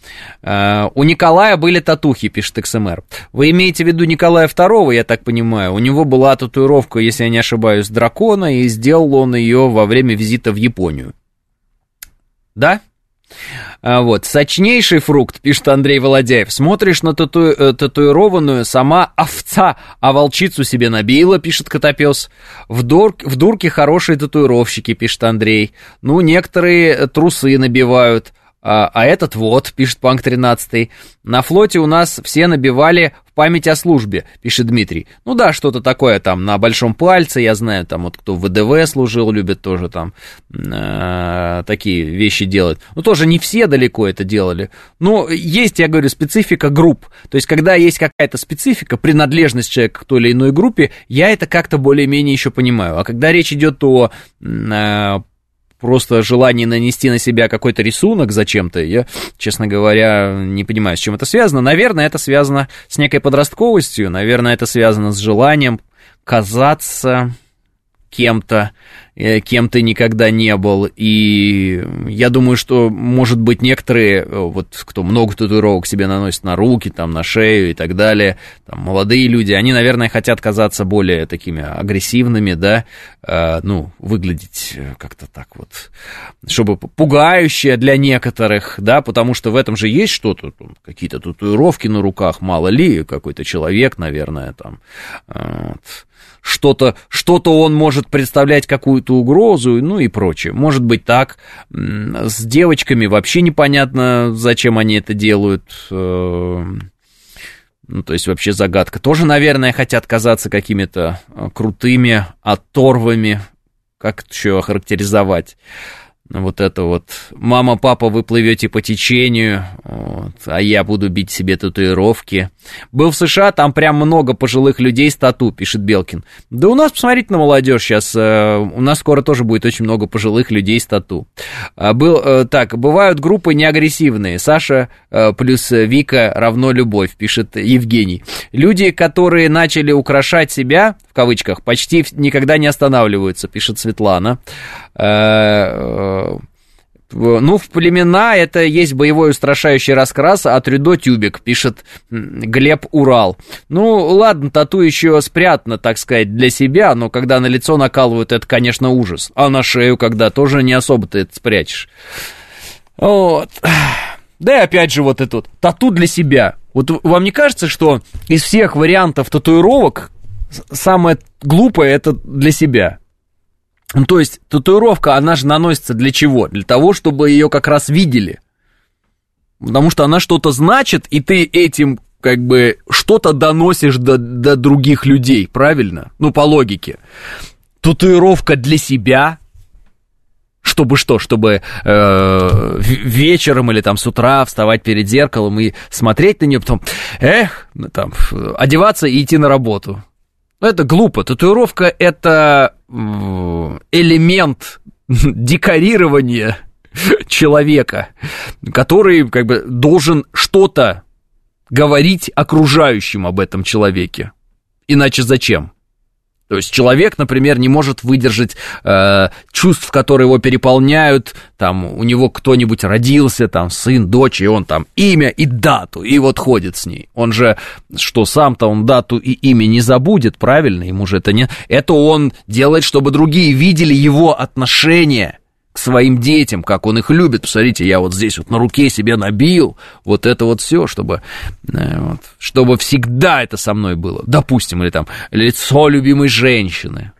Uh, у Николая были татухи, пишет XMR. Вы имеете в виду Николая II, я так понимаю. У него была татуировка, если я не ошибаюсь, дракона, и сделал он ее во время визита в Японию. Да? А, вот, сочнейший фрукт, пишет Андрей Володяев. Смотришь на тату... Э, татуированную сама овца, а волчицу себе набила, пишет Котопес. В, дур... в дурке хорошие татуировщики, пишет Андрей. Ну, некоторые трусы набивают. А, а этот вот, пишет Панк 13, на флоте у нас все набивали в память о службе, пишет Дмитрий. Ну да, что-то такое там на большом пальце, я знаю, там вот кто в ВДВ служил, любит тоже там э, такие вещи делать. Ну тоже не все далеко это делали. Но есть, я говорю, специфика групп. То есть когда есть какая-то специфика, принадлежность человека к той или иной группе, я это как-то более-менее еще понимаю. А когда речь идет о э, просто желание нанести на себя какой-то рисунок зачем-то, я, честно говоря, не понимаю, с чем это связано. Наверное, это связано с некой подростковостью, наверное, это связано с желанием казаться кем-то, Э, кем ты никогда не был. И я думаю, что, может быть, некоторые, э, вот кто много татуировок себе наносит на руки, там, на шею и так далее, там, молодые люди, они, наверное, хотят казаться более такими агрессивными, да, э, ну, выглядеть как-то так вот, чтобы пугающее для некоторых, да, потому что в этом же есть что-то, какие-то татуировки на руках, мало ли, какой-то человек, наверное, там, вот что-то, что-то он может представлять какую-то угрозу, ну и прочее. Может быть так. С девочками вообще непонятно, зачем они это делают. Э, ну, то есть вообще загадка. Тоже, наверное, хотят казаться какими-то э, крутыми, оторвами. Как это еще охарактеризовать? Вот это вот «мама, папа, вы плывете по течению», вот, а я буду бить себе татуировки. Был в США, там прям много пожилых людей с тату, пишет Белкин. Да у нас, посмотрите на молодежь сейчас, э, у нас скоро тоже будет очень много пожилых людей с тату. А, был, э, так, бывают группы неагрессивные, Саша э, плюс Вика равно любовь, пишет Евгений. Люди, которые начали украшать себя, в кавычках, почти никогда не останавливаются, пишет Светлана. Э, ну, в племена это есть боевой устрашающий раскрас, а трюдо тюбик, пишет Глеб Урал. Ну, ладно, тату еще спрятано, так сказать, для себя, но когда на лицо накалывают, это, конечно, ужас. А на шею, когда тоже не особо ты это спрячешь. Вот. Да и опять же вот этот тату для себя. Вот вам не кажется, что из всех вариантов татуировок, самое глупое это для себя. Ну, то есть татуировка, она же наносится для чего? Для того, чтобы ее как раз видели. Потому что она что-то значит, и ты этим как бы что-то доносишь до, до других людей, правильно? Ну, по логике. Татуировка для себя, чтобы что, чтобы э, вечером или там с утра вставать перед зеркалом и смотреть на нее, потом, эх, ну, там, одеваться и идти на работу. Ну, это глупо. Татуировка это элемент декорирования человека, который как бы должен что-то говорить окружающим об этом человеке. Иначе зачем? То есть человек, например, не может выдержать э, чувств, которые его переполняют, там у него кто-нибудь родился, там сын, дочь, и он там имя и дату, и вот ходит с ней. Он же, что сам-то он дату и имя не забудет, правильно? Ему же это не... Это он делает, чтобы другие видели его отношения своим детям, как он их любит. Посмотрите, я вот здесь вот на руке себе набил, вот это вот все, чтобы, э, вот, чтобы всегда это со мной было. Допустим, или там лицо любимой женщины.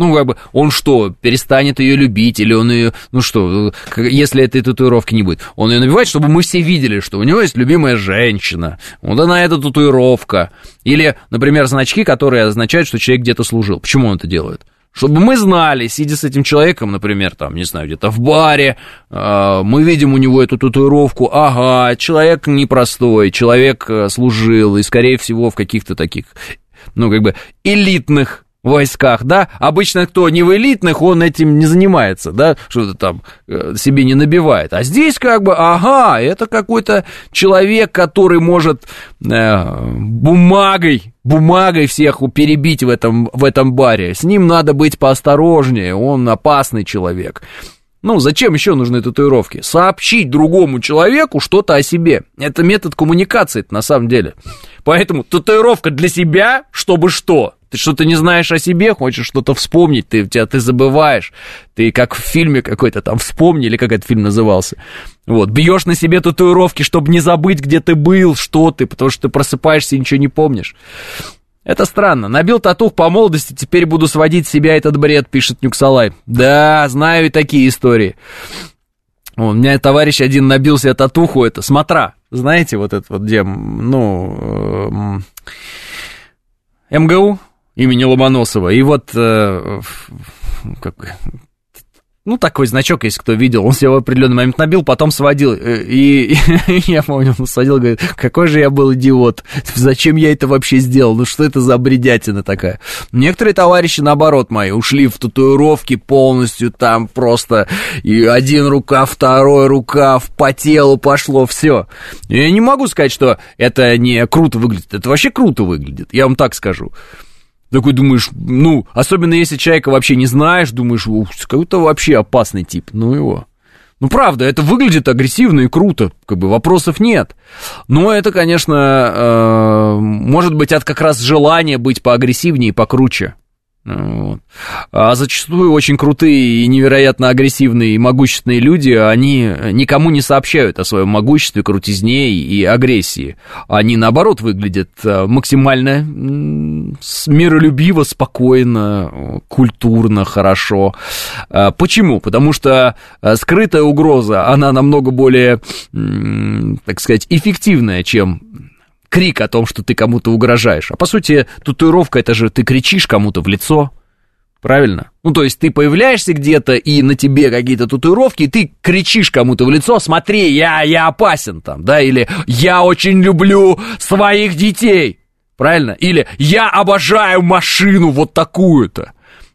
Ну, как бы, он что, перестанет ее любить, или он ее, ну что, если этой татуировки не будет, он ее набивает, чтобы мы все видели, что у него есть любимая женщина, вот она эта татуировка. Или, например, значки, которые означают, что человек где-то служил. Почему он это делает? Чтобы мы знали, сидя с этим человеком, например, там, не знаю, где-то в баре, э, мы видим у него эту татуировку, ага, человек непростой, человек э, служил, и, скорее всего, в каких-то таких, ну, как бы, элитных войсках, да, обычно кто не в элитных, он этим не занимается, да, что-то там э, себе не набивает, а здесь как бы, ага, это какой-то человек, который может э, бумагой, бумагой всех перебить в этом, в этом баре, с ним надо быть поосторожнее, он опасный человек. Ну, зачем еще нужны татуировки? Сообщить другому человеку что-то о себе. Это метод коммуникации на самом деле. Поэтому татуировка для себя, чтобы что? Ты что-то не знаешь о себе, хочешь что-то вспомнить, ты, тебя, ты забываешь. Ты как в фильме какой-то там вспомни, или как этот фильм назывался. Вот, бьешь на себе татуировки, чтобы не забыть, где ты был, что ты, потому что ты просыпаешься и ничего не помнишь. Это странно. Набил татух по молодости, теперь буду сводить себя этот бред, пишет Нюксалай. Да, знаю и такие истории. У меня товарищ один набил себе татуху, это смотра. Знаете, вот это вот где, ну, э, МГУ, имени Ломоносова. И вот, э, как, ну, такой значок, если кто видел, он себе в определенный момент набил, потом сводил. Э, и, и *laughs* я помню, он сводил, говорит, какой же я был идиот, зачем я это вообще сделал, ну что это за бредятина такая. Некоторые товарищи, наоборот, мои, ушли в татуировки полностью, там просто и один рукав, второй рукав, по телу пошло, все. Я не могу сказать, что это не круто выглядит, это вообще круто выглядит, я вам так скажу. Такой думаешь, ну, особенно если человека вообще не знаешь, думаешь, какой-то вообще опасный тип, ну его. Ну, правда, это выглядит агрессивно и круто, как бы вопросов нет. Но это, конечно, э, может быть от как раз желания быть поагрессивнее и покруче. Вот. А зачастую очень крутые и невероятно агрессивные и могущественные люди, они никому не сообщают о своем могуществе, крутизне и агрессии. Они, наоборот, выглядят э, максимально миролюбиво, спокойно, культурно, хорошо. А почему? Потому что э, скрытая угроза, она намного более, так сказать, эффективная, чем крик о том, что ты кому-то угрожаешь. А по сути, татуировка это же ты кричишь кому-то в лицо. Правильно? Ну, то есть ты появляешься где-то, и на тебе какие-то татуировки, и ты кричишь кому-то в лицо, смотри, я, я опасен там, да, или я очень люблю своих детей, правильно? Или я обожаю машину вот такую-то.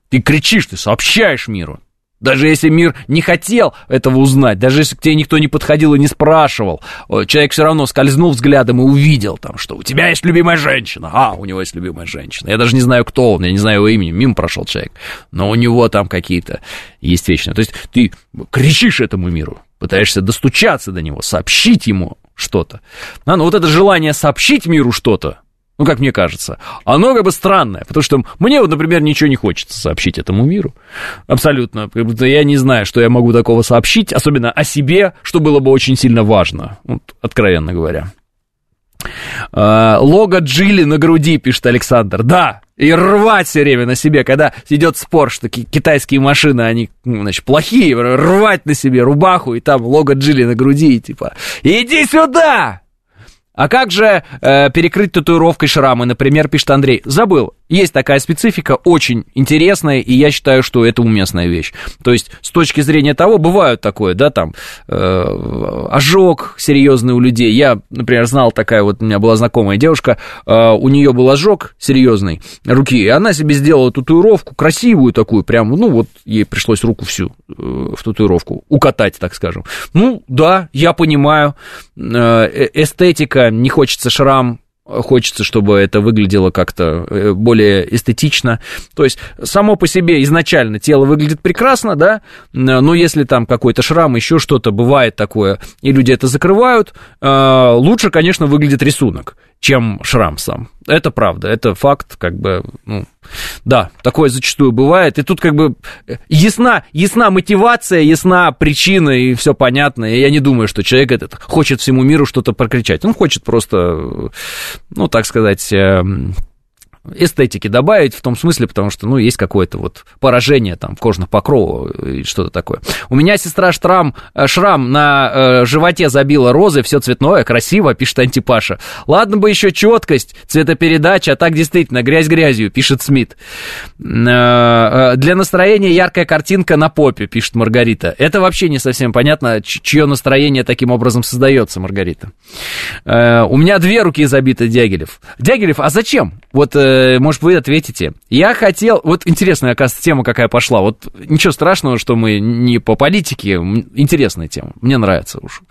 Ты кричишь, ты сообщаешь миру. Даже если мир не хотел этого узнать, даже если к тебе никто не подходил и не спрашивал, человек все равно скользнул взглядом и увидел там, что у тебя есть любимая женщина. А, у него есть любимая женщина. Я даже не знаю, кто он, я не знаю его имени, мимо прошел человек. Но у него там какие-то есть вечные. То есть ты кричишь этому миру, пытаешься достучаться до него, сообщить ему что-то. А, ну вот это желание сообщить миру что-то, ну, как мне кажется, оно как бы странное, потому что мне вот, например, ничего не хочется сообщить этому миру, абсолютно, как будто я не знаю, что я могу такого сообщить, особенно о себе, что было бы очень сильно важно, вот, откровенно говоря. А, лого Джили на груди, пишет Александр. Да, и рвать все время на себе, когда идет спор, что китайские машины, они, ну, значит, плохие, рвать на себе рубаху, и там лого Джили на груди, и типа, иди сюда! А как же э, перекрыть татуировкой шрамы, например, пишет Андрей? Забыл. Есть такая специфика, очень интересная, и я считаю, что это уместная вещь. То есть, с точки зрения того, бывают такое, да, там, э, ожог серьезный у людей. Я, например, знал такая вот, у меня была знакомая девушка, э, у нее был ожог серьезный руки, и она себе сделала татуировку, красивую такую, прям, ну, вот ей пришлось руку всю э, в татуировку укатать, так скажем. Ну, да, я понимаю, э, э эстетика, не хочется шрам, хочется, чтобы это выглядело как-то э, более эстетично. То есть, само по себе изначально тело выглядит прекрасно, да, но если там какой-то шрам, еще что-то бывает такое, и люди это закрывают, э, лучше, конечно, выглядит рисунок чем шрам сам. Это правда, это факт, как бы, ну, да, такое зачастую бывает. И тут как бы ясна, ясна мотивация, ясна причина, и все понятно. И я не думаю, что человек этот хочет всему миру что-то прокричать. Он хочет просто, ну, так сказать, эм, эстетики добавить в том смысле, потому что, ну, есть какое-то вот поражение там кожных покровов и что-то такое. У меня сестра Шрам, э, шрам на э, животе забила розы, все цветное, красиво, пишет Антипаша. Ладно бы еще четкость, цветопередача, а так действительно грязь грязью, пишет Смит. Э, э, для настроения яркая картинка на попе, пишет Маргарита. Это вообще не совсем понятно, чье настроение таким образом создается, Маргарита. Э, у меня две руки забиты Дягилев. Дягилев, а зачем? Вот э, Э, может, вы ответите. Я хотел... Вот интересная, оказывается, тема какая пошла. Вот ничего страшного, что мы не по политике. Интересная тема. Мне нравится уж.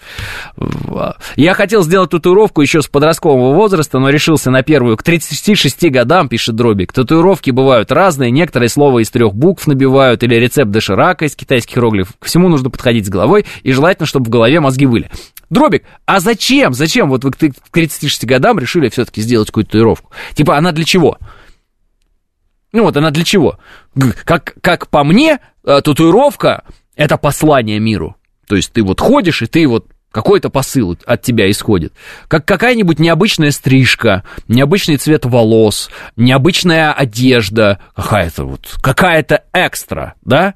Я хотел сделать татуировку еще с подросткового возраста, но решился на первую к 36 годам, пишет Дробик. Татуировки бывают разные. Некоторые слова из трех букв набивают или рецепт доширака из китайских иероглифов. К всему нужно подходить с головой, и желательно, чтобы в голове мозги были. Дробик, а зачем? Зачем вот вы к 36 годам решили все-таки сделать какую-то татуировку? Типа, она для чего? Ну вот она для чего? Как, как по мне, э, татуировка — это послание миру. То есть ты вот ходишь, и ты вот какой-то посыл от тебя исходит. Как какая-нибудь необычная стрижка, необычный цвет волос, необычная одежда, какая-то вот, какая-то экстра, да?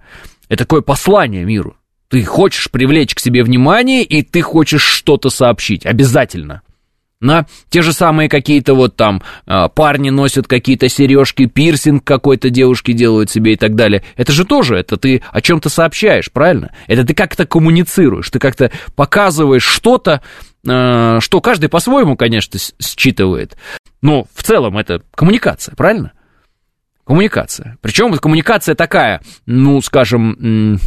Это такое послание миру. Ты хочешь привлечь к себе внимание, и ты хочешь что-то сообщить. Обязательно. На те же самые какие-то вот там а, парни носят какие-то сережки, пирсинг какой-то девушки делают себе и так далее. Это же тоже, это ты о чем-то сообщаешь, правильно? Это ты как-то коммуницируешь, ты как-то показываешь что-то, а, что каждый по-своему, конечно, считывает. Но в целом это коммуникация, правильно? Коммуникация. Причем коммуникация такая, ну, скажем,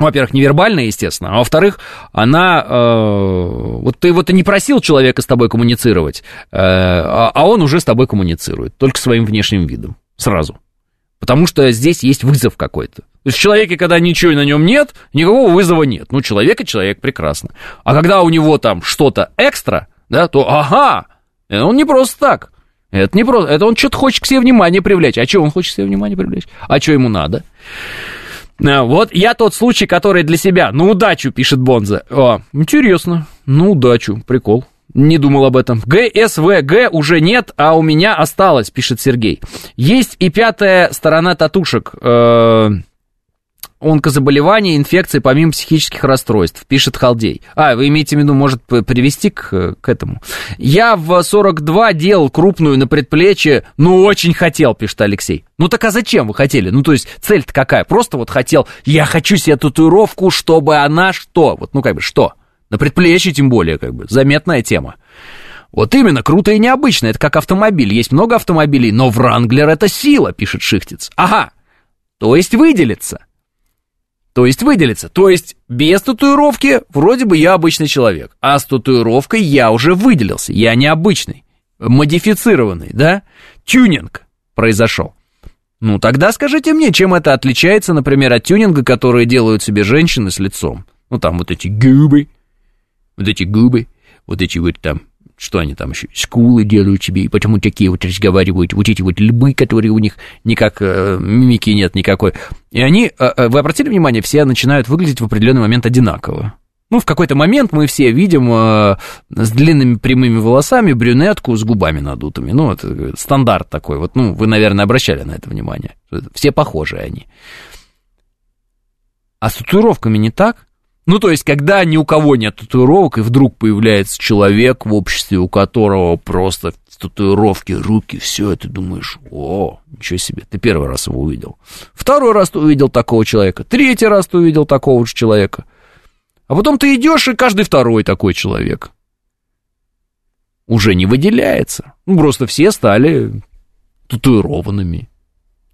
во-первых, невербальная, естественно, а во-вторых, она... Э, вот ты вот и не просил человека с тобой коммуницировать, э, а, а он уже с тобой коммуницирует, только своим внешним видом, сразу. Потому что здесь есть вызов какой-то. То есть в человеке, когда ничего на нем нет, никакого вызова нет. Ну, человек и человек прекрасно. А когда у него там что-то экстра, да, то ага, он не просто так. Это не просто, это он что-то хочет к себе внимание привлечь. А что он хочет к себе внимание привлечь? А что ему надо? Э, вот я тот случай, который для себя. На удачу, пишет Бонза. О, интересно. На удачу. Прикол. Не думал об этом. ГСВГ уже нет, а у меня осталось, пишет Сергей. Есть и пятая сторона татушек. Э, онкозаболевания, инфекции помимо психических расстройств, пишет Халдей. А, вы имеете в виду, может привести к, к этому? Я в 42 делал крупную на предплечье, ну, очень хотел, пишет Алексей. Ну, так а зачем вы хотели? Ну, то есть, цель-то какая? Просто вот хотел, я хочу себе татуировку, чтобы она что? Вот, ну, как бы, что? На предплечье, тем более, как бы, заметная тема. Вот именно, круто и необычно, это как автомобиль. Есть много автомобилей, но Вранглер это сила, пишет Шихтец. Ага, то есть выделится. То есть выделиться. То есть без татуировки вроде бы я обычный человек, а с татуировкой я уже выделился. Я необычный, модифицированный, да? Тюнинг произошел. Ну, тогда скажите мне, чем это отличается, например, от тюнинга, которые делают себе женщины с лицом? Ну, там вот эти губы, вот эти губы, вот эти вот там что они там еще, скулы делают себе, и потому такие вот разговаривают, вот эти вот лбы, которые у них никак, э, мимики нет никакой. И они, э, э, вы обратили внимание, все начинают выглядеть в определенный момент одинаково. Ну, в какой-то момент мы все видим э, с длинными прямыми волосами брюнетку с губами надутыми. Ну, это стандарт такой. Вот, ну, вы, наверное, обращали на это внимание. Все похожи они. А с татуировками не так? Ну, то есть, когда ни у кого нет татуировок, и вдруг появляется человек в обществе, у которого просто татуировки, руки, все, ты думаешь, о, ничего себе, ты первый раз его увидел. Второй раз ты увидел такого человека, третий раз ты увидел такого же человека. А потом ты идешь, и каждый второй такой человек. Уже не выделяется. Ну, просто все стали татуированными.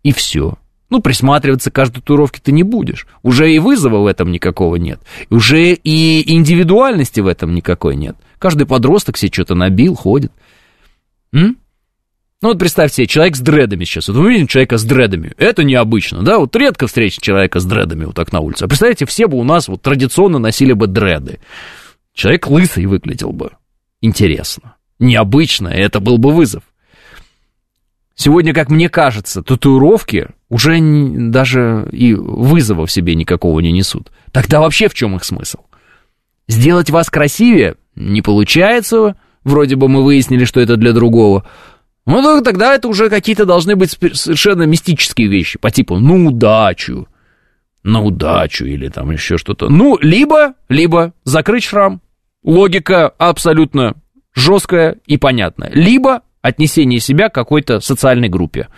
И все. Ну, присматриваться к каждой татуировке ты не будешь. Уже и вызова в этом никакого нет. Уже и индивидуальности в этом никакой нет. Каждый подросток себе что-то набил, ходит. М? Ну вот представьте себе, человек с дредами сейчас. Вот мы видим человека с дредами. Это необычно, да? Вот редко встретить человека с дредами вот так на улице. А представьте, все бы у нас вот традиционно носили бы дреды. Человек лысый выглядел бы. Интересно. Необычно, это был бы вызов. Сегодня, как мне кажется, татуировки уже даже и вызова в себе никакого не несут. Тогда вообще в чем их смысл? Сделать вас красивее не получается, вроде бы мы выяснили, что это для другого. Ну, тогда это уже какие-то должны быть совершенно мистические вещи, по типу «ну, удачу», «на удачу» или там еще что-то. Ну, либо, либо закрыть шрам. Логика абсолютно жесткая и понятная. Либо отнесение себя к какой-то социальной группе.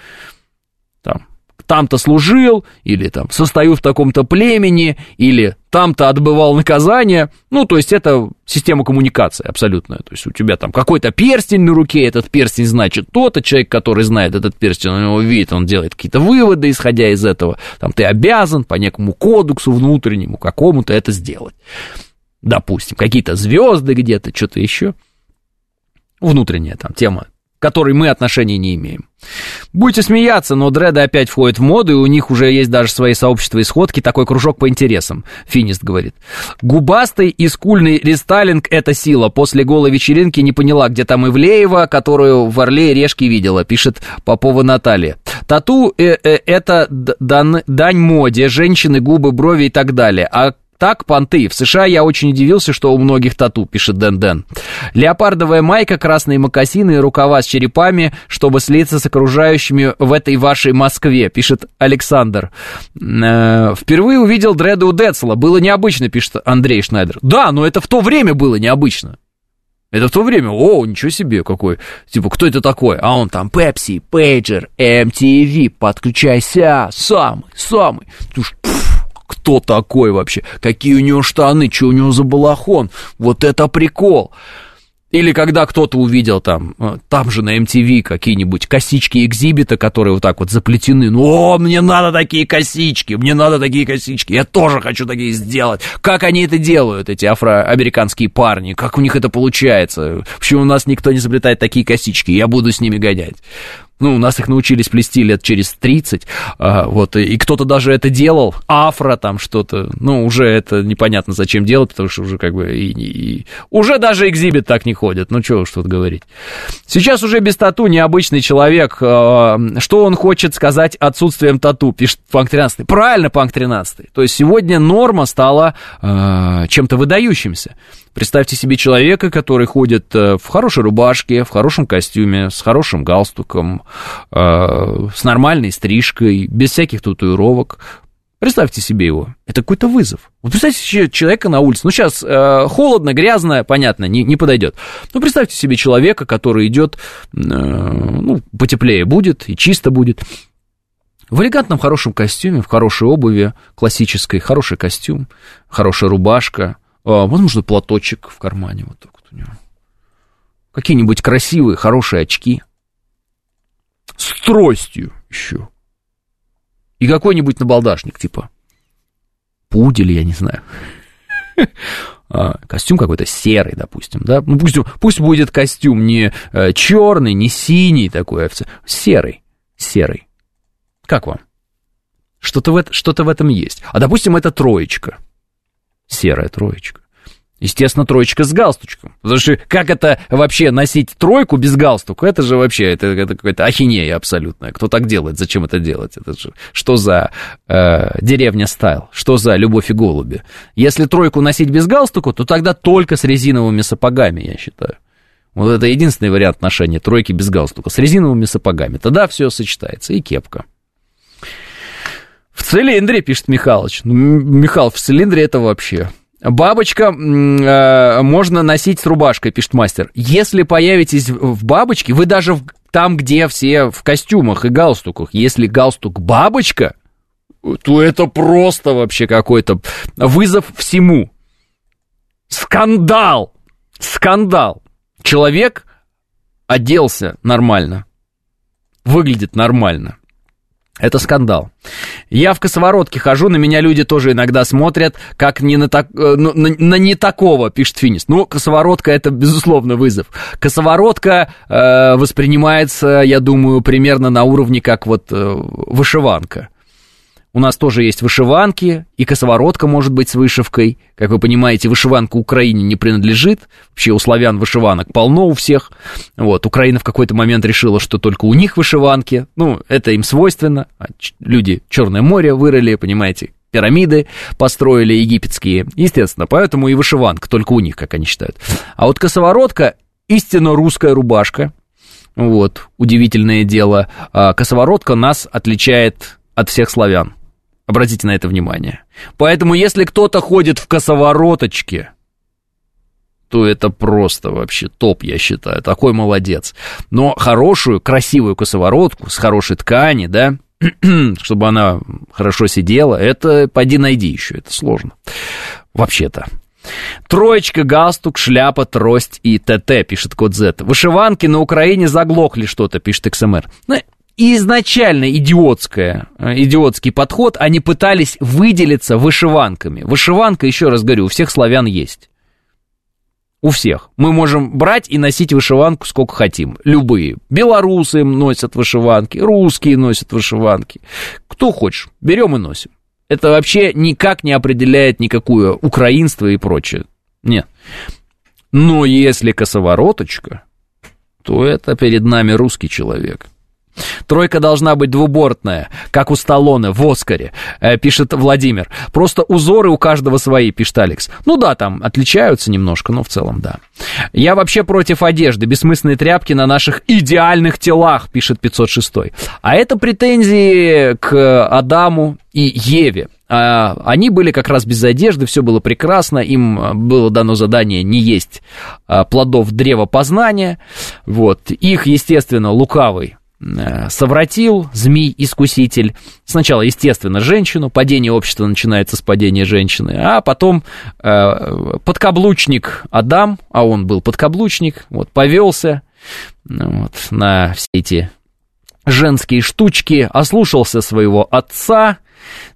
Там, там-то служил, или там состою в таком-то племени, или там-то отбывал наказание. Ну, то есть это система коммуникации абсолютная. То есть у тебя там какой-то перстень на руке, этот перстень значит то-то, человек, который знает этот перстень, он его видит, он делает какие-то выводы, исходя из этого. Там ты обязан по некому кодексу внутреннему какому-то это сделать. Допустим, какие-то звезды где-то, что-то еще. Внутренняя там тема к которой мы отношения не имеем. Будете смеяться, но дреды опять входят в моду, и у них уже есть даже свои сообщества и сходки, такой кружок по интересам, Финист говорит. Губастый и скульный рестайлинг – это сила. После голой вечеринки не поняла, где там Ивлеева, которую в Орле и Решке видела, пишет Попова Наталья. Тату э -э, – это дан, дань моде, женщины, губы, брови и так далее. А так, понты. В США я очень удивился, что у многих тату, пишет Дэн Дэн. Леопардовая майка, красные мокасины и рукава с черепами, чтобы слиться с окружающими в этой вашей Москве, пишет Александр. Э, впервые увидел дреды у Децла. Было необычно, пишет Андрей Шнайдер. Да, но это в то время было необычно. Это в то время, о, ничего себе, какой, типа, кто это такой? А он там, Пепси, Пейджер, MTV, подключайся, самый, самый. Ты ж, кто такой вообще, какие у него штаны, что у него за балахон, вот это прикол. Или когда кто-то увидел там, э, там же на MTV какие-нибудь косички экзибита, которые вот так вот заплетены. Ну, о, мне надо такие косички, мне надо такие косички, я тоже хочу такие сделать. Как они это делают, эти афроамериканские парни? Как у них это получается? Почему у нас никто не заплетает такие косички? Я буду с ними гонять. Ну, у нас их научились плести лет через 30, а, вот, и кто-то даже это делал, афро там что-то, ну, уже это непонятно зачем делать, потому что уже как бы, и, и, уже даже экзибит так не ходит, ну, что уж тут говорить. Сейчас уже без тату необычный человек, а, что он хочет сказать отсутствием тату, пишет Панк 13. Правильно, Панк 13. То есть сегодня норма стала а, чем-то выдающимся. Представьте себе человека, который ходит э, в хорошей рубашке, в хорошем костюме, с хорошим галстуком, э, с нормальной стрижкой, без всяких татуировок. Представьте себе его. Это какой-то вызов. Вот представьте себе человека на улице. Ну, сейчас э, холодно, грязно, понятно, не, не подойдет. Но представьте себе человека, который идет, э, ну, потеплее будет и чисто будет. В элегантном хорошем костюме, в хорошей обуви, классической, хороший костюм, хорошая рубашка – а, возможно, платочек в кармане вот так вот у него. Какие-нибудь красивые, хорошие очки. С тростью еще. И какой-нибудь набалдашник, типа пудель, я не знаю. *laughs* А, костюм какой-то серый, допустим, да? Ну, пусть, пусть будет костюм не э, черный, не синий такой, а серый, серый. Как вам? Что-то в, это, что-то в этом есть. А, допустим, это троечка серая троечка. Естественно, троечка с галстучком. Потому что как это вообще носить тройку без галстука? Это же вообще, это, это какая-то ахинея абсолютная. Кто так делает? Зачем это делать? Это же, что за э, деревня стайл? Что за любовь и голуби? Если тройку носить без галстука, то тогда только с резиновыми сапогами, я считаю. Вот это единственный вариант ношения тройки без галстука. С резиновыми сапогами. Тогда все сочетается. И кепка. В цилиндре, пишет Михалыч. Ну, Михал, в цилиндре это вообще... Бабочка э, можно носить с рубашкой, пишет мастер. Если появитесь в бабочке, вы даже в, там, где все в костюмах и галстуках, если галстук бабочка, то это просто вообще какой-то вызов всему. Скандал! Скандал! Человек оделся нормально, выглядит нормально. Это скандал. Я в косоворотке хожу, на меня люди тоже иногда смотрят, как не на, так, э, ну, на, на не такого, пишет Финис. Ну, косоворотка это, безусловно, вызов. Косоворотка э, воспринимается, я думаю, примерно на уровне, как вот э, вышиванка. У нас тоже есть вышиванки, и косоворотка может быть с вышивкой. Как вы понимаете, вышиванка Украине не принадлежит. Вообще у славян вышиванок полно у всех. Вот, Украина в какой-то момент решила, что только у них вышиванки. Ну, это им свойственно. А люди Черное море вырыли, понимаете, пирамиды построили египетские. Естественно, поэтому и вышиванка только у них, как они считают. А вот косоворотка истинно русская рубашка. Вот, удивительное дело. А косоворотка нас отличает от всех славян. Обратите на это внимание. Поэтому, если кто-то ходит в косовороточке, то это просто вообще топ, я считаю. Такой молодец. Но хорошую, красивую косоворотку с хорошей ткани, да, *clears throat* чтобы она хорошо сидела, это поди найди еще, это сложно. Вообще-то. Троечка, галстук, шляпа, трость и ТТ, пишет код Z. Вышиванки на Украине заглохли что-то, пишет XMR. Ну, изначально идиотская, э, идиотский подход, они пытались выделиться вышиванками. Вышиванка, еще раз говорю, у всех славян есть. У всех. Мы можем брать и носить вышиванку сколько хотим. Любые. Белорусы носят вышиванки, русские носят вышиванки. Кто хочешь, берем и носим. Это вообще никак не определяет никакое украинство и прочее. Нет. Но если косовороточка, то это перед нами русский человек. Тройка должна быть двубортная, как у Сталлоне в «Оскаре», э, пишет Владимир. Просто узоры у каждого свои, пишет Алекс. Ну да, там отличаются немножко, но в целом да. Я вообще против одежды, бессмысленные тряпки на наших идеальных телах, пишет 506. А это претензии к Адаму и Еве. А, они были как раз без одежды, все было прекрасно, им было дано задание не есть а, плодов древа познания. Вот. Их, естественно, лукавый Э, совратил змей-искуситель. Сначала, естественно, женщину, падение общества начинается с падения женщины, а потом э, подкаблучник Адам, а он был подкаблучник, вот, повелся вот, на все эти женские штучки, ослушался своего отца,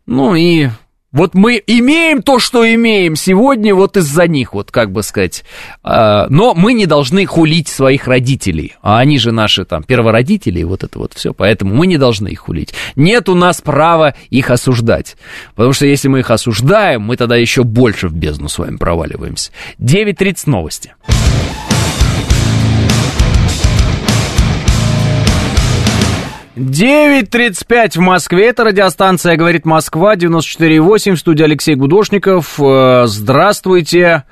ну и вот мы имеем то, что имеем сегодня, вот из-за них, вот как бы сказать. А, но мы не должны хулить своих родителей. А они же наши там первородители, и вот это вот все. Поэтому мы не должны их хулить. Нет у нас права их осуждать. Потому что если мы их осуждаем, мы тогда еще больше в бездну с вами проваливаемся. 9.30 новости. 9.35 в Москве. Это радиостанция «Говорит Москва», 94.8. В студии Алексей Гудошников. Э, здравствуйте.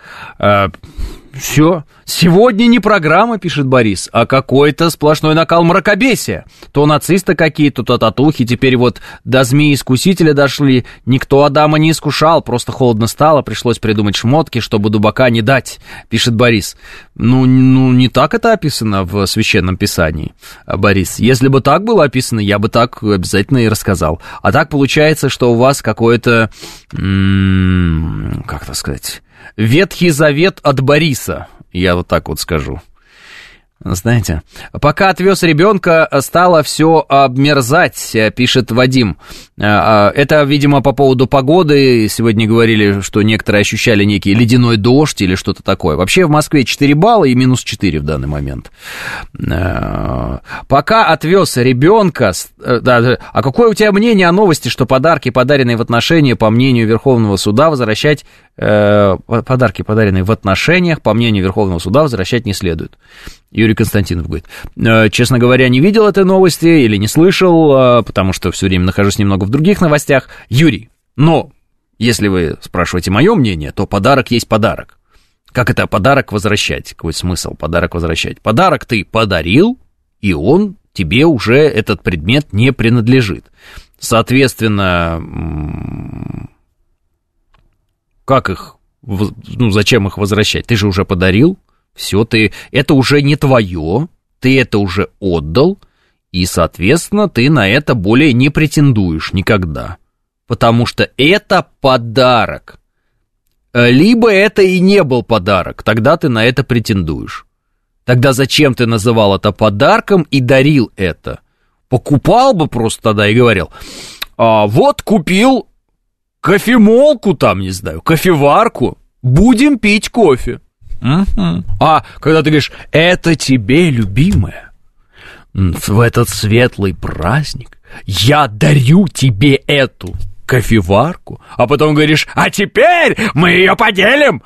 Все. Сегодня не программа, пишет Борис, а какой-то сплошной накал мракобесия. То нацисты какие-то, то татухи, теперь вот до змеи-искусителя дошли. Никто Адама не искушал, просто холодно стало, пришлось придумать шмотки, чтобы дубака не дать, пишет Борис. Ну, ну, не так это описано в Священном Писании, Борис. Если бы так было описано, я бы так обязательно и рассказал. А так получается, что у вас какой-то, как то сказать, Ветхий Завет от Бориса, я вот так вот скажу. Знаете. Пока отвез ребенка, стало все обмерзать, пишет Вадим. А, а, это, видимо, по поводу погоды. Сегодня говорили, что некоторые ощущали некий ледяной дождь или что-то такое. Вообще в Москве 4 балла и минус 4 в данный момент. А, пока отвез ребенка... Э, а какое у тебя мнение о новости, что подарки, подаренные в отношения, по мнению Верховного суда, возвращать... Э, подарки, подаренные в отношениях, по мнению Верховного суда, возвращать не следует? Юрий Константинов говорит, «Э, честно говоря, не видел этой новости или не слышал, э, потому что все время нахожусь немного в других новостях. Юрий, но если вы спрашиваете мое мнение, то подарок есть подарок. Как это подарок возвращать? Какой смысл подарок возвращать? Подарок ты подарил, и он тебе уже этот предмет не принадлежит. Соответственно, как их, ну, зачем их возвращать? Ты же уже подарил, все, ты, это уже не твое, ты это уже отдал, и, соответственно, ты на это более не претендуешь никогда. Потому что это подарок. Либо это и не был подарок, тогда ты на это претендуешь. Тогда зачем ты называл это подарком и дарил это? Покупал бы просто тогда и говорил, а, вот купил кофемолку там, не знаю, кофеварку, будем пить кофе. Угу. А когда ты говоришь, это тебе, любимая, в этот светлый праздник я дарю тебе эту кофеварку, а потом говоришь, а теперь мы ее поделим.